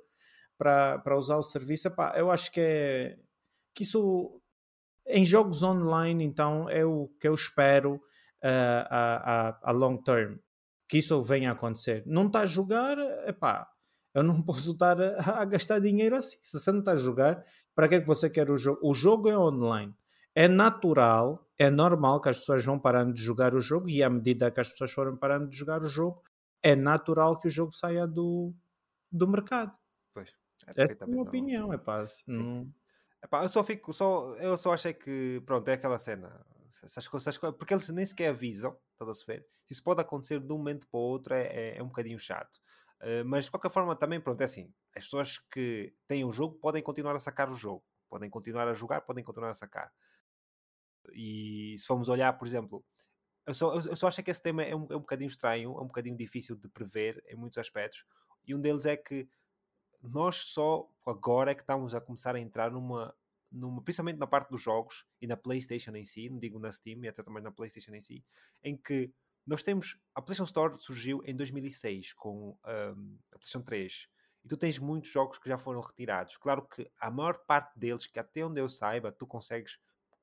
B: para, para usar o serviço, epá, eu acho que é que isso em jogos online, então, é o que eu espero uh, a, a, a, long term, que isso venha a acontecer. Não está a jogar, epá, eu não posso estar a, a, gastar dinheiro assim. Se você não está a jogar, para que é que você quer o jogo? O jogo é online. É natural, é normal que as pessoas vão parando de jogar o jogo e à medida que as pessoas forem parando de jogar o jogo, é natural que o jogo saia do, do mercado.
A: Pois.
B: É, é a minha opinião, é pá. Não...
A: Eu só fico, só, eu só achei que, pronto, é aquela cena. Essas coisas, porque eles nem sequer avisam, estás a se ver? Isso pode acontecer de um momento para o outro, é, é, é um bocadinho chato. Uh, mas de qualquer forma, também, pronto, é assim: as pessoas que têm o jogo podem continuar a sacar o jogo, podem continuar a jogar, podem continuar a sacar. E se formos olhar, por exemplo, eu só, eu só acho que esse tema é um, é um bocadinho estranho, é um bocadinho difícil de prever em muitos aspectos, e um deles é que nós só agora é que estamos a começar a entrar numa, numa principalmente na parte dos jogos e na PlayStation em si, não digo na Steam, etc, mas na PlayStation em si, em que nós temos a PlayStation Store surgiu em 2006 com um, a PlayStation 3 e tu tens muitos jogos que já foram retirados. Claro que a maior parte deles, que até onde eu saiba, tu consegues,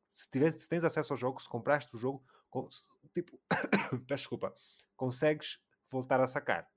A: se, se tens acesso ao jogo, se compraste o jogo, com, tipo, desculpa, consegues voltar a sacar.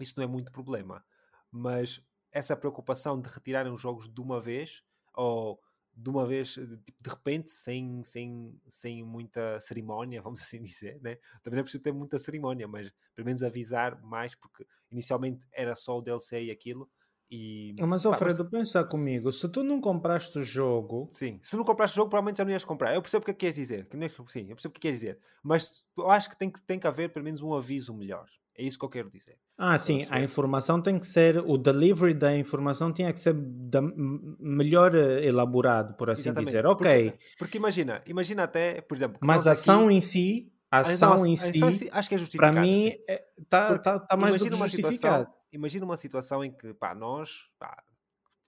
A: Isso não é muito problema mas essa preocupação de retirarem os jogos de uma vez ou de uma vez, tipo, de repente, sem, sem, sem muita cerimónia, vamos assim dizer, né? Também não é preciso ter muita cerimónia, mas pelo menos avisar mais, porque inicialmente era só o DLC e aquilo. E,
B: mas Alfredo, mas... pensa comigo, se tu não compraste o jogo.
A: Sim, se não compraste o jogo, provavelmente já não ias comprar. Eu percebo o que é que queres dizer. Sim, eu percebo o que queres dizer. Mas eu acho que tem, que tem que haver pelo menos um aviso melhor. É isso que eu quero dizer.
B: Ah, sim, a informação tem que ser, o delivery da informação tinha que ser da, melhor eh, elaborado, por assim Exatamente. dizer. Ok.
A: Porque, porque, imagina, imagina até, por exemplo.
B: Mas a ação aqui... em si, a ação em si,
A: acho que é justificado.
B: Para mim, está é, tá, tá, tá mais do que justificado.
A: Situação, imagina uma situação em que, pá, nós pá,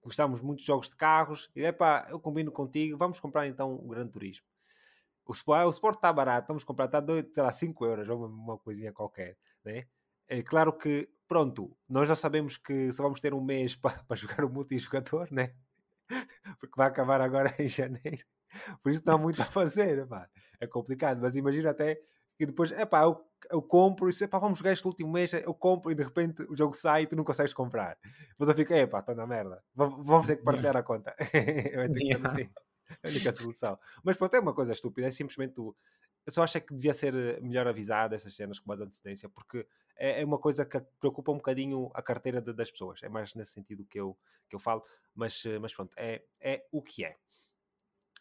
A: gostamos muito de jogos de carros e é pá, eu combino contigo, vamos comprar então o Gran Turismo. O Sport, o Sport está barato, vamos comprar, está, sei lá, 5 euros ou uma coisinha qualquer, né? É claro que, pronto, nós já sabemos que só vamos ter um mês para, para jogar o multijogador, né? Porque vai acabar agora em janeiro. Por isso não há muito a fazer, pá. É complicado, mas imagina até que depois, é pá, eu, eu compro e pá, vamos jogar este último mês, eu compro e de repente o jogo sai e tu não consegues comprar. Você fica, é pá, estou na merda. Vamos ter que partilhar a conta. é a única solução. Mas pronto, é uma coisa estúpida, é simplesmente tu eu só acho é que devia ser eh, melhor avisado essas cenas com mais antecedência, porque é, é uma coisa que preocupa um bocadinho a carteira de, das pessoas. É mais nesse sentido que eu, que eu falo, mas, eh, mas pronto, é, é o que é.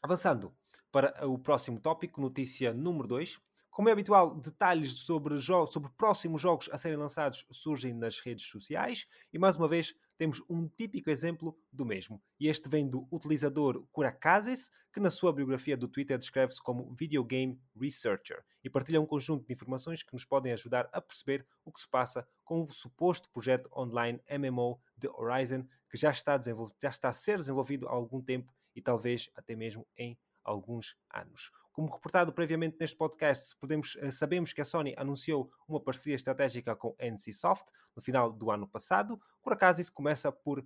A: Avançando para o próximo tópico, notícia número 2. Como é habitual, detalhes sobre, sobre próximos jogos a serem lançados surgem nas redes sociais e, mais uma vez, temos um típico exemplo do mesmo. E este vem do utilizador Curacases, que na sua biografia do Twitter descreve-se como Video Game Researcher e partilha um conjunto de informações que nos podem ajudar a perceber o que se passa com o suposto projeto online MMO The Horizon, que já está, já está a ser desenvolvido há algum tempo e talvez até mesmo em alguns anos. Como reportado previamente neste podcast, podemos, uh, sabemos que a Sony anunciou uma parceria estratégica com NCSoft no final do ano passado. Por acaso, isso começa por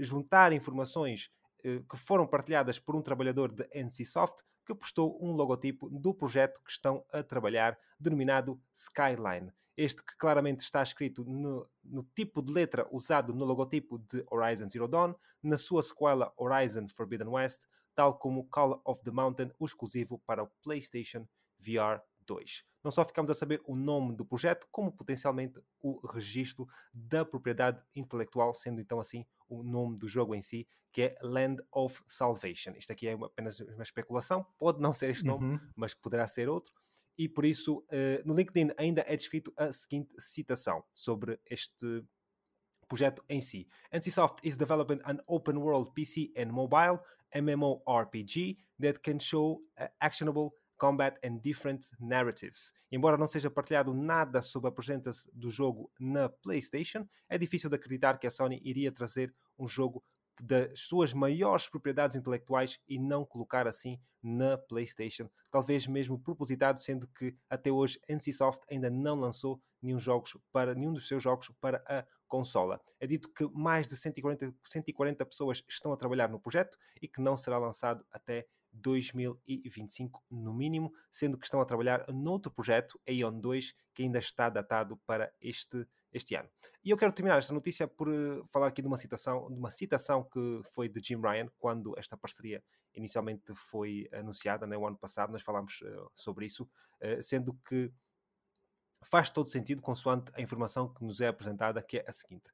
A: juntar informações que foram partilhadas por um trabalhador de NCSoft que postou um logotipo do projeto que estão a trabalhar, denominado Skyline. Este que claramente está escrito no, no, tipo de letra usado no logotipo de Horizon Zero Dawn, na sua sequela Horizon Forbidden West, tal como Call of the Mountain, o exclusivo para o PlayStation VR 2. Não só ficamos a saber o nome do projeto, como potencialmente o registro da propriedade intelectual, sendo então assim o nome do jogo em si, que é Land of Salvation. Isto aqui é apenas uma especulação, pode não ser este nome, uhum. mas poderá ser outro. E por isso, uh, no LinkedIn ainda é descrito a seguinte citação sobre este projeto em si. NCSoft is developing an open world PC and mobile MMORPG that can show uh, actionable combat and different narratives. Embora não seja partilhado nada sobre a presença do jogo na PlayStation, é difícil de acreditar que a Sony iria trazer um jogo das suas maiores propriedades intelectuais e não colocar assim na PlayStation. Talvez mesmo propositado, sendo que até hoje NCSoft ainda não lançou nenhum, jogos para, nenhum dos seus jogos para a consola. É dito que mais de 140, 140 pessoas estão a trabalhar no projeto e que não será lançado até 2025 no mínimo, sendo que estão a trabalhar noutro projeto, Aeon 2, que ainda está datado para este, este ano. E eu quero terminar esta notícia por uh, falar aqui de uma citação, de uma citação que foi de Jim Ryan, quando esta parceria inicialmente foi anunciada, né, ano passado, nós falámos uh, sobre isso, uh, sendo que faz todo sentido consoante a informação que nos é apresentada, que é a seguinte,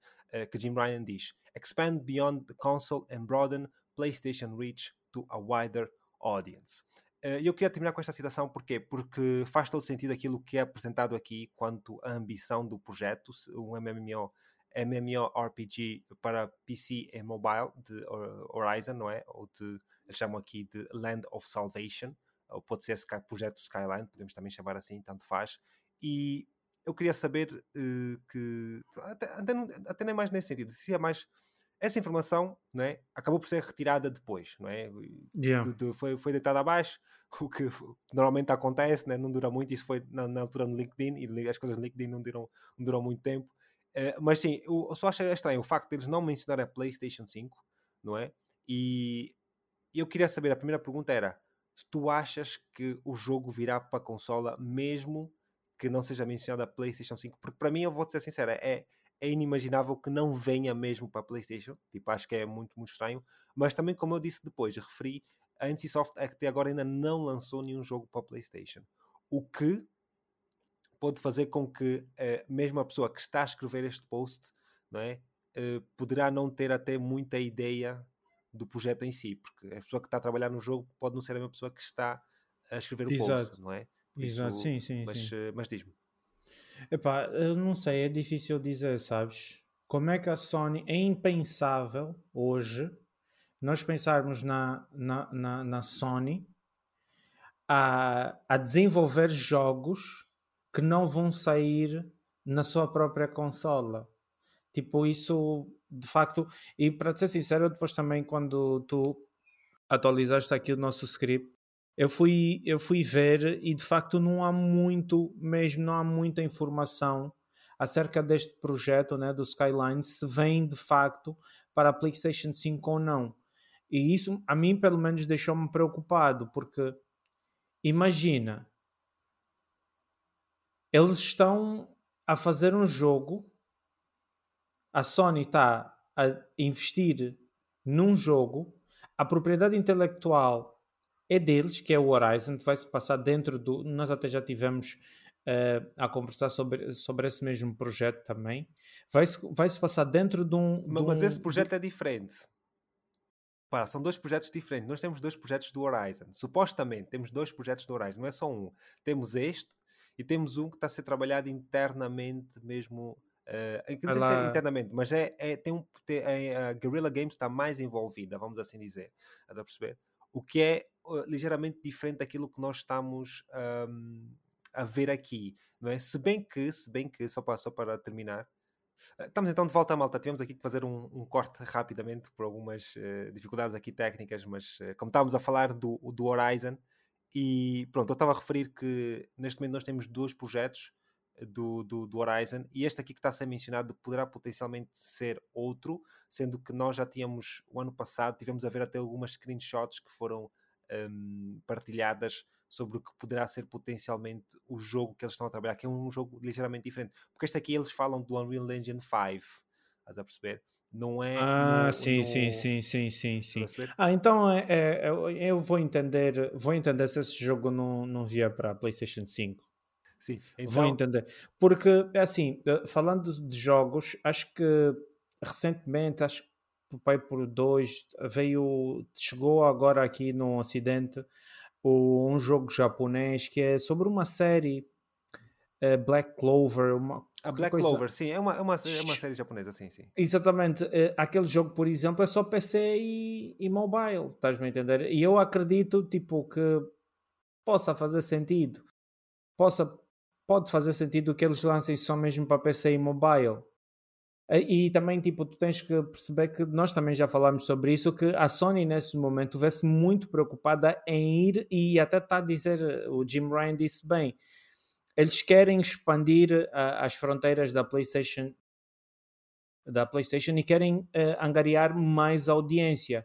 A: que Jim Ryan diz, expand beyond the console and broaden PlayStation reach to a wider audience. Eh, e eu queria terminar com esta citação, porquê? Porque faz todo sentido aquilo que é apresentado aqui quanto à ambição do projeto, um MMO, MMORPG para PC e mobile de Horizon, não é? Ou de, eles chamam aqui de Land of Salvation, ou pode ser Sky, Projeto Skyline, podemos também chamar assim, tanto faz. E eu queria saber uh, que, até, até, até, nem mais nesse sentido, se é mais essa informação não é, acabou por ser retirada depois, não é?
B: Yeah.
A: De, de, foi, foi deitada abaixo, o que normalmente acontece, né? não dura muito. Isso foi na, na, altura no LinkedIn e as coisas no LinkedIn não duram, não duram muito tempo. Uh, mas sim, eu, só achei estranho o facto de eles não mencionarem a PlayStation 5, não é? E eu queria saber: a primeira pergunta era se tu achas que o jogo virá para a consola mesmo que não seja mencionada a PlayStation 5? Porque para mim, eu vou ser sincero, é, é inimaginável que não venha mesmo para a PlayStation. Tipo, acho que é muito, muito estranho. Mas também, como eu disse depois, referi, a NCSoft até agora ainda não lançou nenhum jogo para a PlayStation. O que pode fazer com que uh, mesmo a pessoa que está a escrever este post não é, uh, poderá não ter até muita ideia do projeto em si, porque a pessoa que está a trabalhar no jogo pode não ser a mesma pessoa que está a escrever o Exato. post, não é?
B: Exato, isso, sim, sim.
A: Mas,
B: sim.
A: Uh, mas diz-me.
B: Epá, eu não sei, é difícil dizer, sabes? Como é que a Sony é impensável hoje nós pensarmos na, na, na, na Sony a, a desenvolver jogos que não vão sair na sua própria consola. Tipo, isso de facto, e para ser sincero, depois também quando tu atualizaste aqui o nosso script, eu fui, eu fui ver e de facto não há muito, mesmo não há muita informação acerca deste projeto né, do Skyline, se vem de facto para a PlayStation 5 ou não. E isso a mim pelo menos deixou-me preocupado, porque imagina, eles estão a fazer um jogo, a Sony está a investir num jogo, a propriedade intelectual é deles, que é o Horizon, vai se passar dentro do. Nós até já tivemos uh, a conversar sobre, sobre esse mesmo projeto também. Vai-se vai -se passar dentro de um.
A: Mas, de um, mas esse projeto é diferente. Pá, são dois projetos diferentes. Nós temos dois projetos do Horizon. Supostamente temos dois projetos do Horizon, não é só um. Temos este e temos um que está a ser trabalhado internamente mesmo. Uh, não sei se é internamente, mas é, é, tem um, tem, a Guerrilla Games está mais envolvida, vamos assim dizer. a perceber? O que é uh, ligeiramente diferente daquilo que nós estamos um, a ver aqui, não é? Se bem que, se bem que, só para, só para terminar, uh, Estamos então de volta à malta. Tivemos aqui que fazer um, um corte rapidamente por algumas uh, dificuldades aqui técnicas, mas uh, como estávamos a falar do, do Horizon, E pronto, eu estava a referir que neste momento nós temos dois projetos do, do, do, Horizon e este aqui que está a ser mencionado poderá potencialmente ser outro, sendo que nós já tínhamos o ano passado, tivemos a ver até algumas screenshots que foram um, partilhadas sobre o que poderá ser potencialmente o jogo que eles estão a trabalhar, que é um jogo ligeiramente diferente. Porque este aqui eles falam do Unreal Engine 5, estás a perceber? Não é.
B: Ah, no, sim, no... sim, sim, sim, sim, sim. Ah, então é, é, eu vou entender, vou entender se esse jogo não, não via para a PlayStation 5.
A: Sim,
B: então... vou entender. Porque, é assim, eh, falando de jogos, acho que recentemente, acho que pai por dois, veio, chegou agora aqui no Ocidente um jogo japonês que é sobre uma série uh, Black Clover. Uma,
A: a Black coisa... Clover, sim, é uma, é, uma, é uma série japonesa, sim, sim.
B: Exatamente. Uh, aquele jogo, por exemplo, é só PC e, e mobile, estás-me a entender? E eu acredito, tipo, que possa fazer sentido. Possa, pode fazer sentido que eles lancem só mesmo para PC e mobile. E também, tipo, tu tens que perceber que nós também já falámos sobre isso, que a Sony nesse momento vê-se muito preocupada em ir, e até está a dizer, o Jim Ryan disse bem, eles querem expandir uh, as fronteiras da PlayStation da PlayStation e querem uh, angariar mais audiência.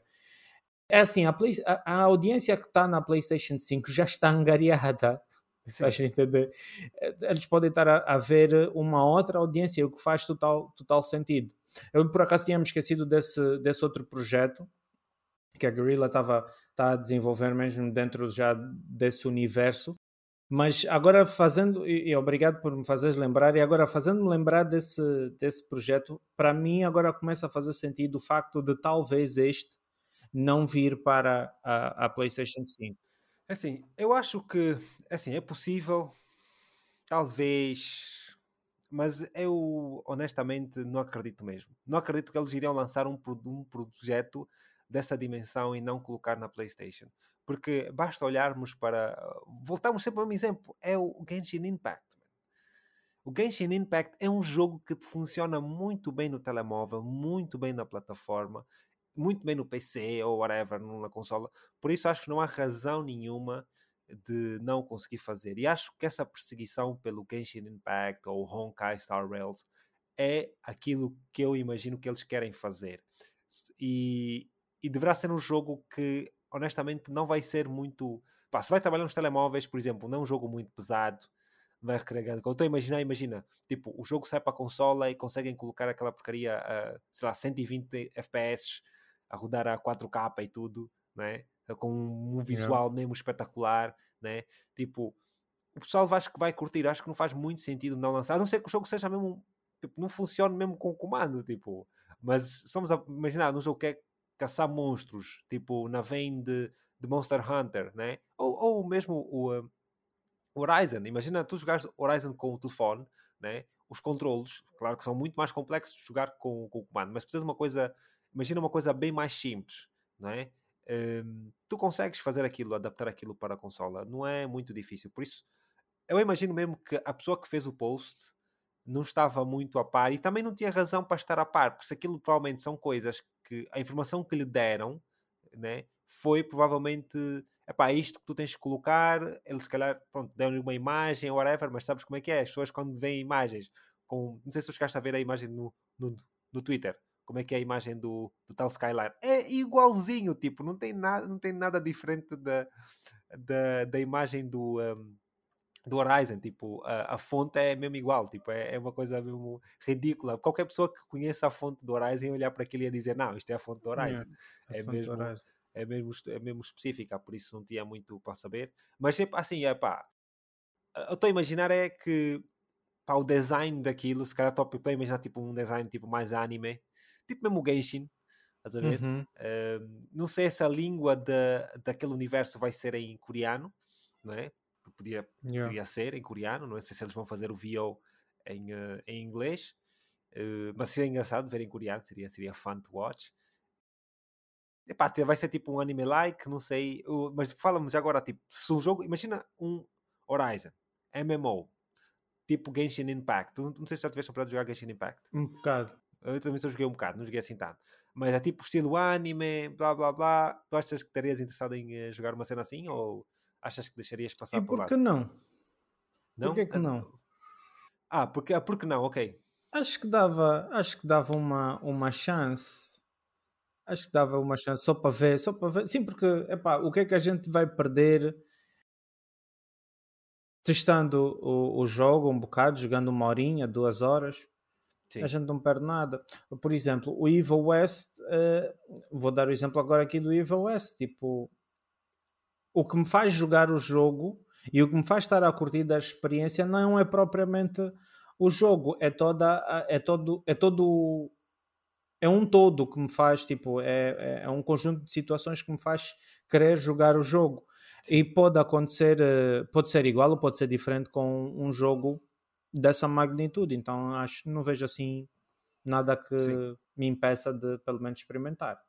B: É assim, a, Play, a, a audiência que está na PlayStation 5 já está angariada. Faz entender? Eles podem estar a, a, ver uma outra audiência, o que faz total, total sentido. Eu, por acaso, tinha me esquecido desse, desse outro projeto que a Guerrilla estava tá a desenvolver mesmo dentro já desse universo. Mas agora fazendo, e, e obrigado por me fazeres lembrar, e agora fazendo-me lembrar desse, desse projeto, para mim agora começa a fazer sentido o facto de talvez este não vir para a, a PlayStation 5.
A: Assim, eu acho que assim, é possível, talvez, mas eu honestamente não acredito mesmo. Não acredito que eles iriam lançar um, um projeto dessa dimensão e não colocar na PlayStation. Porque basta olharmos para. Voltamos sempre a um exemplo: é o Genshin Impact. O Genshin Impact é um jogo que funciona muito bem no telemóvel, muito bem na plataforma muito bem no PC ou whatever, numa consola. Por isso acho que não há razão nenhuma de não conseguir fazer. E acho que essa perseguição pelo Genshin Impact ou Honkai Star Rails é aquilo que eu imagino que eles querem fazer. E, e deverá ser um jogo que, honestamente, não vai ser muito. Pá, se vai trabalhar nos telemóveis, por exemplo, não é um jogo muito pesado, vai recarregando. Eu estou a imaginar, imagina, tipo, o jogo sai para a consola e conseguem colocar aquela porcaria a, sei lá, 120 FPS a rodar a 4K e tudo, né? com um visual yeah. mesmo espetacular, né? Tipo, o pessoal acho que vai curtir, acho que não faz muito sentido não lançar, a não ser que o jogo seja mesmo, tipo, não funcione mesmo com o comando, tipo, mas somos a imaginar num jogo que é caçar monstros, tipo, na vein de, de Monster Hunter, né? Ou, ou mesmo o uh, Horizon, imagina tu jogares Horizon com o telefone, né? Os controles, claro que são muito mais complexos de jogar com, com o comando, mas precisa de uma coisa imagina uma coisa bem mais simples, não é? Um, tu consegues fazer aquilo, adaptar aquilo para a consola, não é muito difícil. Por isso, eu imagino mesmo que a pessoa que fez o post não estava muito a par e também não tinha razão para estar a par, porque se aquilo provavelmente são coisas que a informação que lhe deram né, foi provavelmente epá, é isto que tu tens que colocar. Eles, se calhar, pronto, deram-lhe uma imagem whatever, mas sabes como é que é? As pessoas, quando veem imagens, com, não sei se tu chegaste a ver a imagem no, no, no Twitter como é que é a imagem do, do tal Skyline. É igualzinho, tipo, não tem nada, não tem nada diferente da, da, da imagem do, um, do Horizon, tipo, a, a, fonte é mesmo igual, tipo, é, é, uma coisa mesmo ridícula. Qualquer pessoa que conheça a fonte do Horizon ia olhar para aquilo e ia dizer, não, isto é a fonte do Horizon. É, é mesmo, é mesmo, é mesmo específica, por isso não tinha muito para saber. Mas sempre assim, é pá, eu estou a imaginar é que pá, o design daquilo, se calhar estou a imaginar tipo um design tipo mais anime, tipo mesmo o Genshin, estás a ver? Uhum. Uh, não sei se a língua de, daquele universo vai ser em coreano, não é? Podia, yeah. poderia ser em coreano, não sei se eles vão fazer o VO em, uh, em inglês, uh, mas seria engraçado ver em coreano, seria, seria fun to watch. Epá, vai ser tipo um anime-like, não sei, mas fala-me já agora, tipo, se um jogo, imagina um Horizon, MMO, tipo Genshin Impact. Não sei se já tiveste a oportunidade de jogar Genshin Impact.
B: Um bocado.
A: Eu também só joguei um bocado, não joguei assim tanto. mas é tipo estilo anime, blá blá blá. Tu achas que estarias interessado em uh, jogar uma cena assim ou achas que deixarias passar
B: e
A: por lá?
B: por que não? não? Por que que não?
A: Ah, porque, ah, porque não, ok.
B: Acho que dava, acho que dava uma, uma chance. Acho que dava uma chance só para ver, só para ver. Sim, porque epá, o que é que a gente vai perder testando o, o jogo um bocado, jogando uma horinha, duas horas? Sim. A gente não perde nada. Por exemplo, o Evil West, uh, vou dar o exemplo agora aqui do Evil West. Tipo, o que me faz jogar o jogo e o que me faz estar a curtir da experiência não é propriamente o jogo, é toda é todo é todo é um todo que me faz tipo é, é, é um conjunto de situações que me faz querer jogar o jogo Sim. e pode acontecer eh, pode ser igual ou pode ser diferente com um jogo dessa magnitude então acho não vejo assim nada que Sim. me impeça de pelo menos experimentar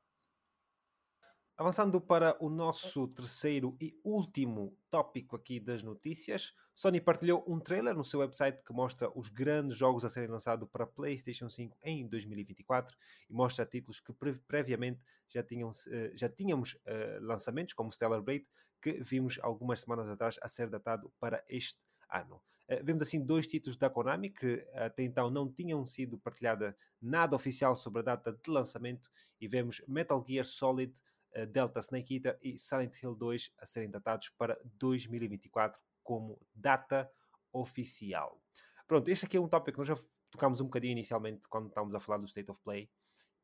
A: Avançando para o nosso terceiro e último tópico aqui das notícias, Sony partilhou um trailer no seu website que mostra os grandes jogos a serem lançados para PlayStation 5 em 2024 e mostra títulos que pre previamente já, tinham, uh, já tínhamos uh, lançamentos, como Stellar Blade, que vimos algumas semanas atrás a ser datado para este ano. Uh, vemos assim dois títulos da Konami que até então não tinham sido partilhada nada oficial sobre a data de lançamento e vemos Metal Gear Solid Delta Snake Eater e Silent Hill 2 a serem datados para 2024 como data oficial. Pronto, este aqui é um tópico que nós já tocámos um bocadinho inicialmente quando estávamos a falar do State of Play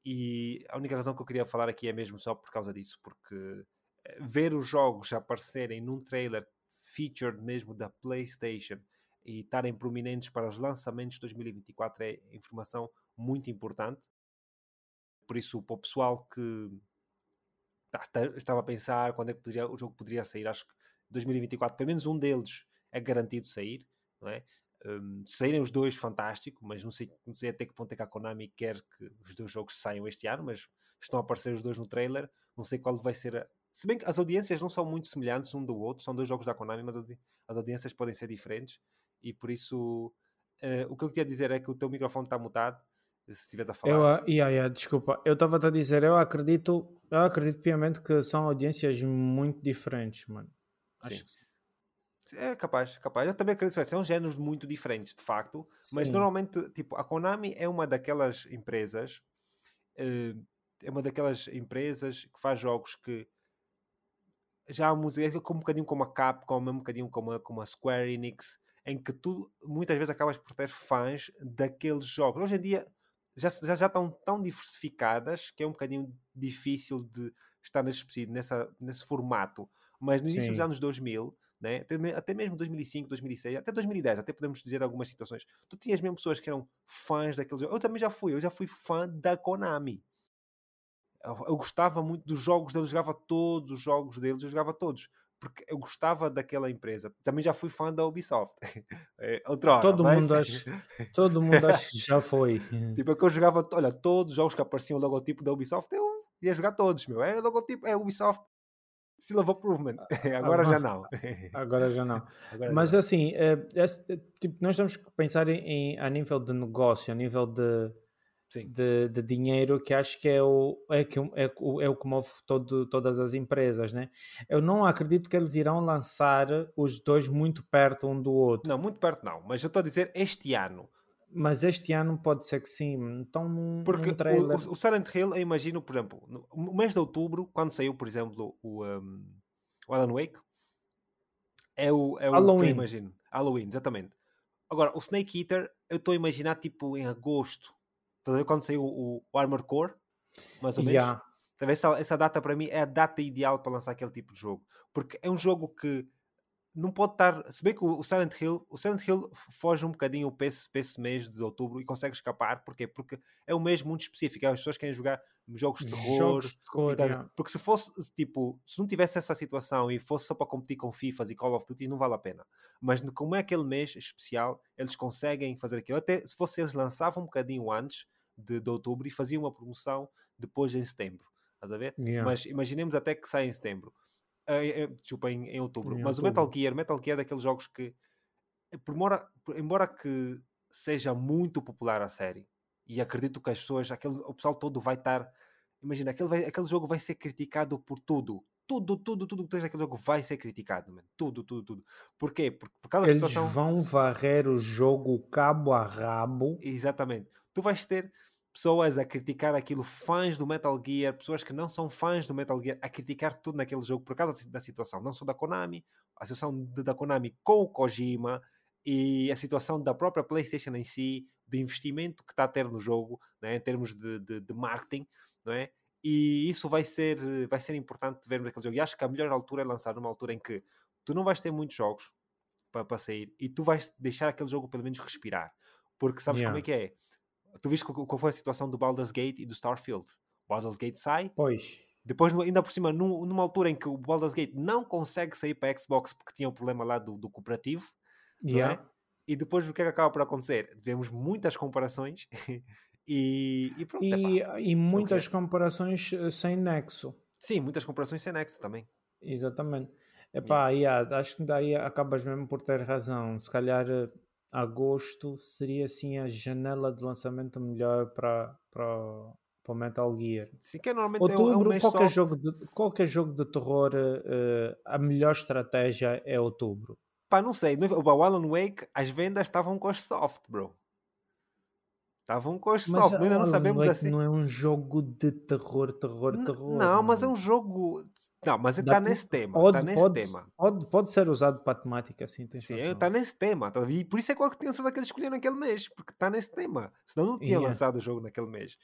A: e a única razão que eu queria falar aqui é mesmo só por causa disso, porque eh, ver os jogos aparecerem num trailer featured mesmo da PlayStation e estarem prominentes para os lançamentos de 2024 é informação muito importante. Por isso, para o pessoal que estava a pensar quando é que poderia, o jogo poderia sair. Acho que 2024, pelo menos um deles é garantido sair, não é? Um, saírem os dois, fantástico, mas não sei, não sei até que ponto é que a Konami quer que os dois jogos saiam este ano, mas estão a aparecer os dois no trailer, não sei qual vai ser. Se bem que as audiências não são muito semelhantes um do outro, são dois jogos da Konami, mas as audiências podem ser diferentes, e por isso uh, o que eu queria dizer é que o teu microfone está mutado, se estiveres a falar.
B: Eu, yeah, yeah, desculpa, eu estava a dizer, eu acredito, eu acredito piamente que são audiências muito diferentes, mano. Acho sim.
A: que É capaz, capaz. Eu também acredito que são géneros muito diferentes, de facto. Sim. Mas normalmente, tipo, a Konami é uma daquelas empresas, uh, é uma daquelas empresas que faz jogos que já há música, é como um bocadinho como a Capcom, um bocadinho como a, como a Square Enix, em que tu muitas vezes acabas por ter fãs daqueles jogos. Hoje em dia já, já, já estão tão diversificadas que é um bocadinho difícil de estar nesse, nessa, nesse formato. Mas no início Sim. dos anos 2000, né, até, até mesmo 2005, 2006, até 2010, até podemos dizer algumas situações, tu tinhas mesmo pessoas que eram fãs daquele jogo. Eu também já fui, eu já fui fã da Konami. Eu, eu gostava muito dos jogos deles, jogava todos os jogos deles, eu jogava todos porque eu gostava daquela empresa. Também já fui fã da Ubisoft. é, outra hora,
B: todo, mas... mundo acho, todo mundo acho que já foi.
A: tipo, é que eu jogava, olha, todos os jogos que apareciam o logotipo da Ubisoft, eu ia jogar todos, meu. É logotipo, é Ubisoft. Seal of Improvement. Agora já não.
B: Agora já não. Agora mas não. assim, é, é, tipo, nós temos que pensar em, a nível de negócio, a nível de de, de, dinheiro que acho que é o, é, que, é, o, é o que move todo, todas as empresas, né? Eu não acredito que eles irão lançar os dois muito perto um do outro.
A: Não, muito perto não, mas eu estou a dizer este ano.
B: Mas este ano pode ser que sim. Então,
A: Porque
B: num trailer...
A: o, o, Silent Hill, eu imagino, por exemplo, no mês de outubro, quando saiu, por exemplo, o, um, o Alan Wake, é o, é o Halloween. que eu imagino. Halloween, exatamente. Agora, o Snake Eater, eu estou a imaginar tipo em agosto Estás a ver quando saiu o, o Armor Core? Mais ou menos. Yeah. Essa, essa data para mim é a data ideal para lançar aquele tipo de jogo. Porque é um jogo que não pode estar. Se bem que o Silent Hill, o Silent Hill foge um bocadinho para esse, para esse mês de outubro e consegue escapar. Porquê? Porque é um mês muito específico. As pessoas querem jogar jogos de terror. Jogos de terror. Porque se fosse tipo, se não tivesse essa situação e fosse só para competir com FIFAs e Call of Duty, não vale a pena. Mas como é aquele mês especial, eles conseguem fazer aquilo. Até se fosse eles lançavam um bocadinho antes de, de outubro e faziam uma promoção depois em setembro. Estás a ver? Yeah. Mas imaginemos até que sai em setembro. Uh, desculpa, em, em outubro. Em Mas outubro. o Metal Gear, Metal Gear é daqueles jogos que, embora, embora que seja muito popular a série, e acredito que as pessoas, aquele, o pessoal todo vai estar imagina, aquele, vai- aquele jogo vai ser criticado por tudo. Tudo, tudo, tudo que tens naquele jogo vai ser criticado, mano. Tudo, tudo, tudo. Porquê? Por, por causa da
B: Eles
A: situação.
B: vão varrer o jogo cabo a rabo.
A: Exatamente. Tu vais ter pessoas a criticar aquilo, fãs do Metal Gear, pessoas que não são fãs do Metal Gear, a criticar tudo naquele jogo por causa da situação, não só da Konami, a situação da Konami com o Kojima e a situação da própria PlayStation em si, do investimento que está a ter no jogo, né, em termos de, de, de marketing, não é? E isso vai ser, vai ser importante vermos aquele jogo. E acho que a melhor altura é lançar numa altura em que tu não vais ter muitos jogos para, para sair e tu vais deixar aquele jogo pelo menos respirar. Porque sabes como
B: Yeah.
A: é que é? Tu viste qual foi a situação do Baldur's Gate e do Starfield? O Baldur's Gate sai,
B: Pois.
A: depois, ainda por cima, num- numa altura em que o Baldur's Gate não consegue sair para a Xbox porque tinha o problema lá do, do cooperativo, não
B: Yeah.
A: é? E depois o que é que acaba por acontecer? Vemos muitas comparações e, e pronto.
B: E, e muitas comparações eh, sem nexo.
A: Sim, muitas comparações sem nexo também.
B: Exatamente. Epá, yeah, acho que daí acabas mesmo por ter razão. Se calhar eh, agosto seria assim a janela de lançamento melhor para, para, para o Metal Gear.
A: Sim, que é normalmente é um, é um
B: Outubro,
A: mês
B: qualquer,
A: soft.
B: jogo de, qualquer jogo de terror, eh, a melhor estratégia é outubro.
A: Pá, não sei. O Alan Wake, as vendas estavam com as soft, bro. Estavam com as soft.
B: Mas
A: Ainda não
B: Alan
A: sabemos
B: Wake
A: assim.
B: não é um jogo de terror, terror,
A: N-
B: terror.
A: Não, mas é um jogo. Não, mas
B: Dá
A: está nesse tema.
B: Pode,
A: Está nesse
B: pode,
A: tema.
B: Pode, pode ser usado para a temática, assim,
A: Sim, está nesse tema. tá? E por isso é que certeza que eles escolheram naquele mês, porque está nesse tema. Senão não tinha
B: Yeah.
A: lançado o jogo naquele mês.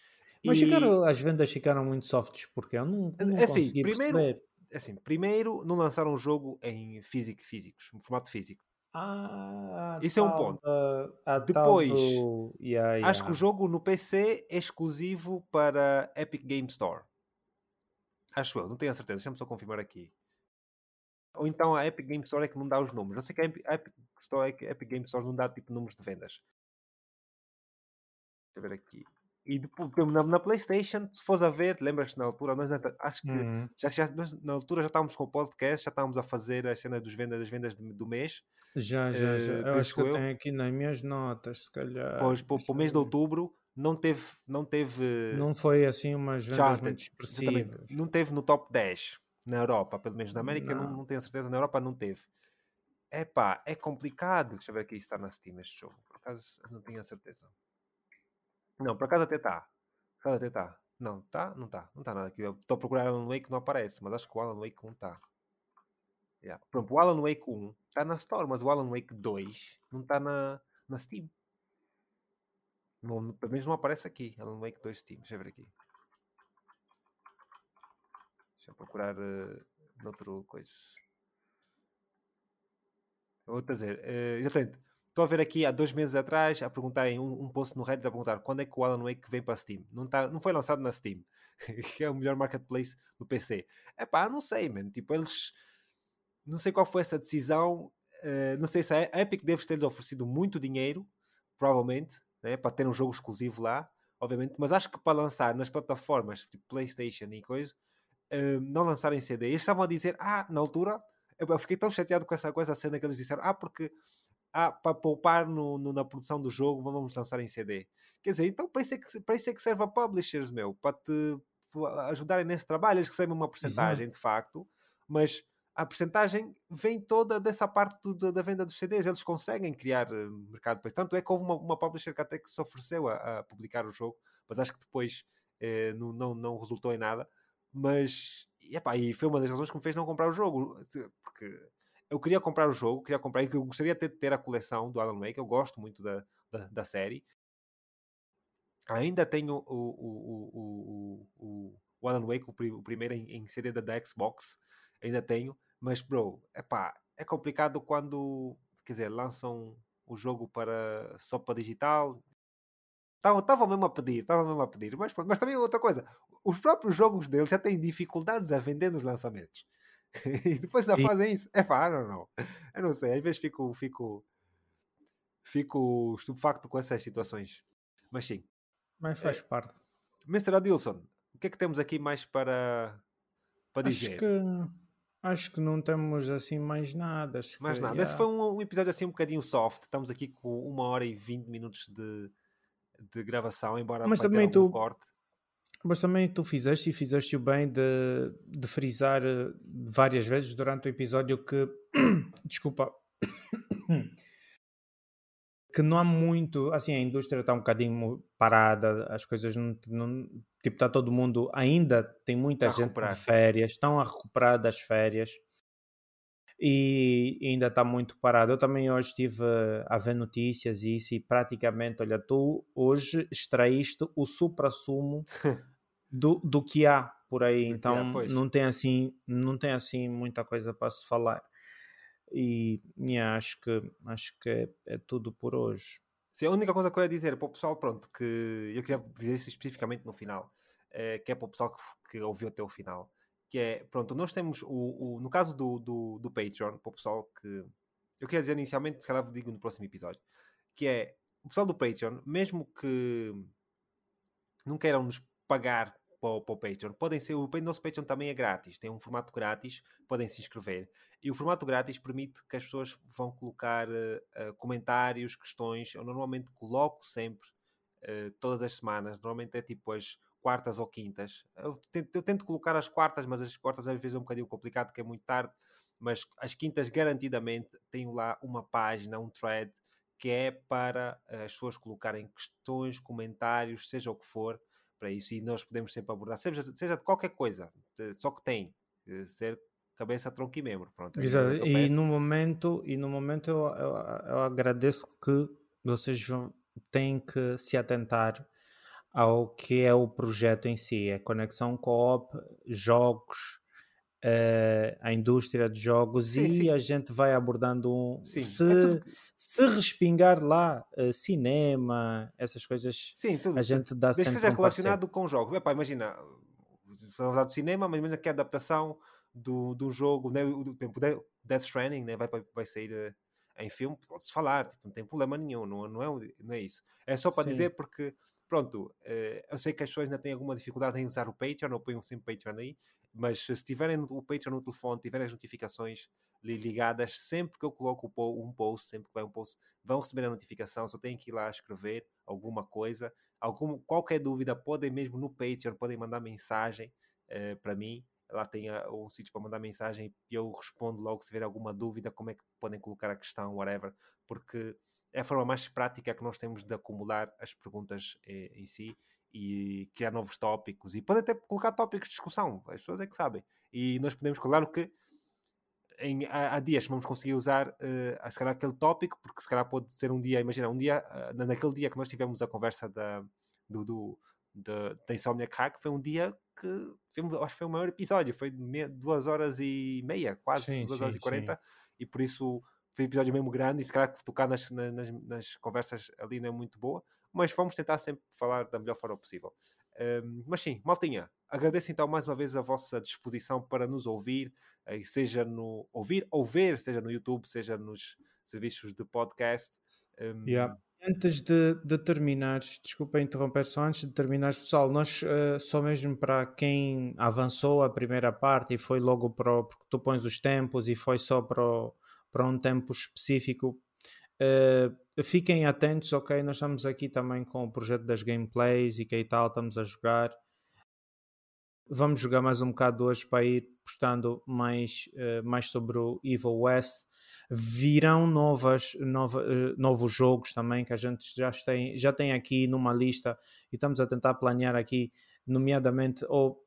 B: Mas
A: E,
B: chegaram, as vendas ficaram muito softs, porque eu não, não
A: É assim,
B: consegui
A: primeiro-
B: perceber.
A: assim, primeiro, não lançaram o jogo em físico, físicos, em formato físico.
B: Ah,
A: Isso é um ponto.
B: da-
A: Depois,
B: do- Yeah,
A: Acho que o
B: yeah.
A: jogo no PC é exclusivo para Epic Game Store. Acho eu, não tenho a certeza. Deixa-me só confirmar aqui. Ou então a Epic Game Store é que não dá os números. Não sei que a Epic, a Epic Store é que a Epic Game Store não dá tipo números de vendas. Deixa eu ver aqui. E depois, na, na PlayStation, se fores a ver, lembras-te na altura, nós acho que
B: Uhum.
A: já, já- nós, na altura já estávamos com o podcast, já estávamos a fazer a cena dos vendas, das vendas de- do mês.
B: Já, já, já.
A: Eh,
B: Eu acho que eu tenho aqui nas minhas notas, se calhar.
A: Pois, para o mês de outubro, não teve, não teve
B: Não foi assim umas vendas
A: Já,
B: muito expressivas.
A: Não teve no top 10 na Europa, pelo menos na América não,
B: Não.
A: não tenho certeza, na Europa não teve. Epá, é complicado. Deixa eu ver aqui se está na Steam este jogo. Por acaso não tenho a certeza. Não, por acaso até está. Por acaso até está. Não, está? Não está. Não está nada aqui. Estou a procurar Alan Wake não aparece, mas acho que o Alan Wake 1 está. Yeah. Pronto, o Alan Wake 1 está na Store, mas o Alan Wake 2 não está na, na Steam. Não, pelo menos não aparece aqui. Alan Wake 2 Steam. Deixa eu ver aqui. Deixa eu procurar uh, noutro coisa. Vou dizer, uh, exatamente. Estou a ver aqui há dois meses atrás a perguntarem um, um post no Reddit a perguntar quando é que o Alan Wake vem para a Steam. Não, tá, não foi lançado na Steam, que é o melhor marketplace do PC. É pá, não sei, mano. Tipo, eles. Não sei qual foi essa decisão. Uh, não sei se a Epic deve ter-lhes oferecido muito dinheiro, provavelmente, né, para ter um jogo exclusivo lá, obviamente. Mas acho que para lançar nas plataformas tipo PlayStation e coisa, uh, não lançarem CD. Eles estavam a dizer, ah, na altura, eu eu fiquei tão chateado com essa, com essa cena que eles disseram, ah, porque ah, para poupar no, no- na produção do jogo, vamos lançar em CD. Quer dizer, então para isso é que, para isso é que serve a publishers, meu, para te ajudarem nesse trabalho. Eles recebem uma porcentagem, de facto, mas a porcentagem vem toda dessa parte do- da venda dos CDs. Eles conseguem criar eh, mercado para isso. Tanto é que houve uma, uma publisher que até que se ofereceu a, a publicar o jogo, mas acho que depois eh, não, não, não resultou em nada. Mas, epá, e foi uma das razões que me fez não comprar o jogo, porque eu queria comprar o jogo, queria comprar, eu gostaria de ter, a coleção do Alan Wake, eu gosto muito da, da, da série. Ainda tenho o, o, o, o, o, Alan Wake, o, pri- o primeiro em, em CD da, da Xbox, ainda tenho, mas bro, epá, é complicado quando, quer dizer, lançam o jogo para, só para digital. Estavam mesmo a pedir, estavam mesmo a pedir, mas, mas também outra coisa, os próprios jogos deles já têm dificuldades a vender nos lançamentos. e depois ainda
B: E-
A: fazem isso. É pá, não, não. Eu não sei, às vezes fico, fico, fico estupefacto com essas situações. Mas sim.
B: Mas faz parte.
A: Mr. Adilson, o que é que temos aqui mais para, para
B: Acho
A: dizer?
B: que, acho que não temos assim mais nada.
A: Mais nada. Esse foi um, um episódio assim um bocadinho soft. Estamos aqui com uma hora e vinte minutos de, de gravação, embora
B: Mas também tu-
A: corte.
B: Mas também tu fizeste e fizeste o bem de, de frisar eh, várias vezes durante o episódio que. Desculpa. que não há muito. Assim, a indústria está um bocadinho parada, as coisas não. não tipo, está todo mundo. Ainda tem muita está gente de férias, estão a recuperar das férias e ainda está muito parado. Eu também hoje estive a ver notícias e isso, e praticamente, olha, tu hoje extraíste o supra-sumo do, do que há por aí, então há, não tem assim não tem assim muita coisa para se falar. E, e acho que acho que é, é, tudo por hoje.
A: Sim, a única coisa que eu ia dizer para o pessoal, pronto, que eu queria dizer isso especificamente no final, é, que é para o pessoal que, que ouviu até o final, que é, pronto, nós temos o, o no caso do, do, do Patreon, para o pessoal que eu queria dizer inicialmente, se calhar digo no próximo episódio, que é o pessoal do Patreon, mesmo que não queiram nos pagar para o, para o Patreon. Podem ser, o nosso Patreon também é grátis, tem um formato grátis, podem se inscrever. E o formato grátis permite que as pessoas vão colocar uh, comentários, questões. Eu normalmente coloco sempre, uh, todas as semanas, normalmente é tipo as quartas ou quintas. Eu tento, eu tento colocar as quartas, mas as quartas às vezes é um bocadinho complicado, porque é muito tarde. Mas as quintas, garantidamente, tenho lá uma página, um thread, que é para as pessoas colocarem questões, comentários, seja o que for, para isso e nós podemos sempre abordar, seja, seja de qualquer coisa, só que tem ser cabeça, tronco e membro. Pronto,
B: é Exato. E no momento, e no momento eu, eu, eu agradeço que vocês têm que se atentar ao que é o projeto em si, a conexão co-op, jogos, uh, a indústria de jogos sim, e sim. a gente vai abordando um. Se, é tudo... se respingar lá uh, cinema, essas coisas, sim, tudo, a gente dá sempre.
A: seja um relacionado com jogos. Epá, imagina, vamos falar do cinema, mas imagina que é a adaptação do, do jogo, né, o, do, Death Stranding, né, vai, vai sair. Uh, em filme, pode-se falar, tipo, não tem problema nenhum, não, não, é, não é isso. É só para dizer porque pronto, eu sei que as pessoas ainda têm alguma dificuldade em usar o Patreon, ou põem sempre Patreon aí, mas se tiverem o Patreon no telefone, tiverem as notificações ligadas, sempre que eu coloco um post, sempre que vai um post, vão receber a notificação, só têm que ir lá escrever alguma coisa, algum, qualquer dúvida, podem mesmo no Patreon, podem mandar mensagem uh, para mim, lá tem um sítio para mandar mensagem e eu respondo logo se tiver alguma dúvida, como é que podem colocar a questão, whatever, porque é a forma mais prática que nós temos de acumular as perguntas eh, em si e criar novos tópicos e pode até colocar tópicos de discussão, as pessoas é que sabem. E nós podemos, claro que em, há, há dias vamos conseguir usar uh, se calhar aquele tópico, porque se calhar pode ser um dia, imagina, um dia, uh, naquele dia que nós tivemos a conversa da, do, do, da, da Insomniac Hack, foi um dia que foi, acho que foi o maior episódio, foi de duas horas e meia, quase, sim, duas sim, horas e quarenta, e por isso foi um episódio mesmo grande e se calhar tocar nas, nas, nas conversas ali não é muito boa, mas vamos tentar sempre falar da melhor forma possível. Um, mas sim, maltinha, agradeço então mais uma vez a vossa disposição para nos ouvir, eh, seja no ouvir ou ver, seja no YouTube, seja nos serviços de podcast.
B: Um... Yeah. Antes de, de terminar, desculpa interromper, só antes de terminar, pessoal, nós uh, só mesmo para quem avançou a primeira parte e foi logo para o, porque tu pões os tempos e foi só para, o, para um tempo específico, Uh, fiquem atentos, ok? Nós estamos aqui também com o projeto das gameplays e que tal, estamos a jogar. Vamos jogar mais um bocado hoje para ir postando mais, uh, mais sobre o Evil West. Virão novas, nova, uh, novos jogos também que a gente já tem, já tem aqui numa lista e estamos a tentar planear aqui, nomeadamente, ou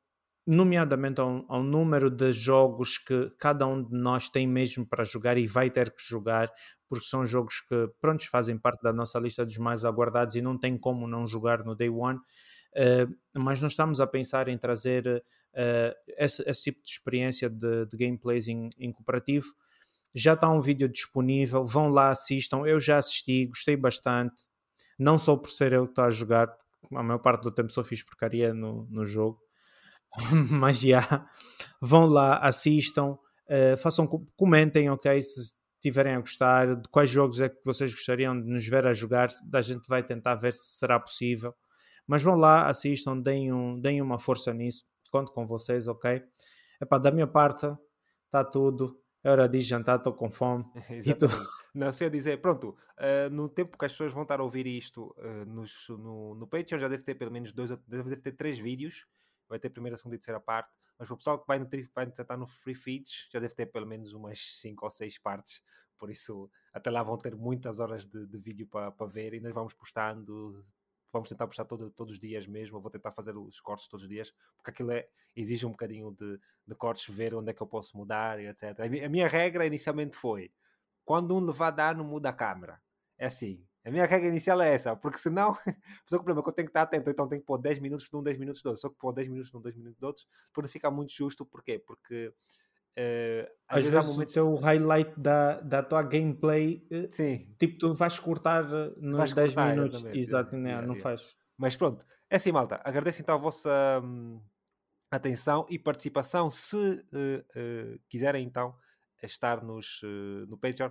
B: nomeadamente ao, ao, número de jogos que cada um de nós tem mesmo para jogar e vai ter que jogar, porque são jogos que, pronto, fazem parte da nossa lista dos mais aguardados e não tem como não jogar no Day One. Uh, mas não estamos a pensar em trazer uh, esse, esse, tipo de experiência de, de gameplays em, em, cooperativo. Já está um vídeo disponível, vão lá, assistam. Eu já assisti, gostei bastante. Não só por ser eu que estou a jogar, a maior parte do tempo só fiz porcaria no, no jogo mas já vão lá, assistam, uh, façam, comentem, ok, se estiverem a gostar, de quais jogos é que vocês gostariam de nos ver a jogar, a gente vai tentar ver se será possível. Mas vão lá, assistam, deem, um, deem uma força nisso, conto com vocês, ok? Epá, da minha parte, está tudo. É hora de jantar, estou com fome.
A: Não sei a dizer, pronto, uh, no tempo que as pessoas vão estar a ouvir isto uh, nos, no, no Patreon, já deve ter pelo menos dois, deve ter três vídeos. Vai ter primeira, segunda e terceira parte. Mas para o pessoal que vai no, vai estar no Free Feeds, já deve ter pelo menos umas cinco ou seis partes. Por isso, até lá vão ter muitas horas de, de vídeo para, ver e nós vamos postando vamos tentar postar todo, todos os dias mesmo. Eu vou tentar fazer os cortes todos os dias, porque aquilo é, exige um bocadinho de, de cortes, ver onde é que eu posso mudar etc. A minha regra inicialmente foi: quando um levar dano, muda a câmera. É assim. A minha regra inicial é essa, porque senão, só que o problema é que eu tenho que estar atento, então tenho que pôr 10 minutos de um, 10 minutos de outro. Só que pôr 10 minutos de um, 10 minutos de outros, para não ficar muito justo, porquê? Porque
B: Uh, às, às vezes, vezes momentos... o teu highlight da, da tua gameplay, uh, Sim. tipo, tu vais cortar nos vais 10 cortar, minutos. Exato, yeah, não yeah. faz.
A: Mas pronto, é assim, malta. Agradeço então a vossa hum, atenção e participação. Se uh, quiserem, então, estar nos, no Patreon.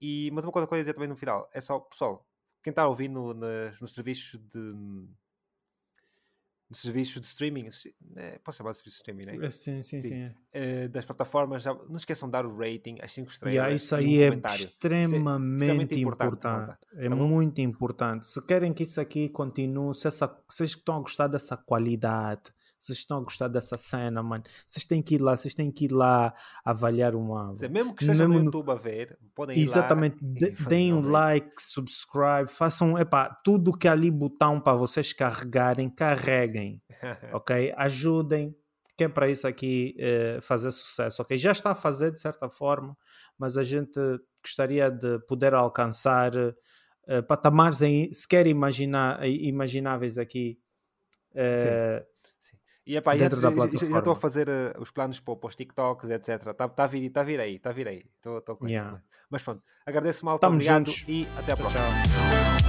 A: E, mas uma coisa que eu ia dizer também no final é só, pessoal, quem está ouvindo nos, nos serviços de hum, serviços de streaming, é, posso chamar de serviços de streaming, né?
B: Sim, sim, sim. sim
A: é. uh, das plataformas, já, não esqueçam de dar o rating, as 5 estrelas.
B: Yeah, isso aí é extremamente, importante. importante. É tá muito importante. Se querem que isso aqui continue, se essa, vocês estão a gostar dessa qualidade, vocês estão a gostar dessa cena, mano, vocês têm que ir lá, vocês têm que ir lá avaliar uma.
A: mesmo que esteja no YouTube a ver, podem ir
B: Exatamente,
A: lá.
B: Exatamente, deem um like, subscribe, façam, epá, tudo que ali botão para vocês carregarem, carreguem, ok? Ajudem, que é para isso aqui eh, fazer sucesso, ok? Já está a fazer de certa forma, mas a gente gostaria de poder alcançar eh, patamares em, sequer imaginar, imagináveis aqui. Eh,
A: e epá, dentro da plataforma. Já estou a fazer uh, os planos para, para os TikToks, etc. Está tá a, vir, tá a vir aí, está a vir aí. Tô, tô com yeah. Mas pronto, agradeço mal, obrigado juntos. e até a próxima. Tchau.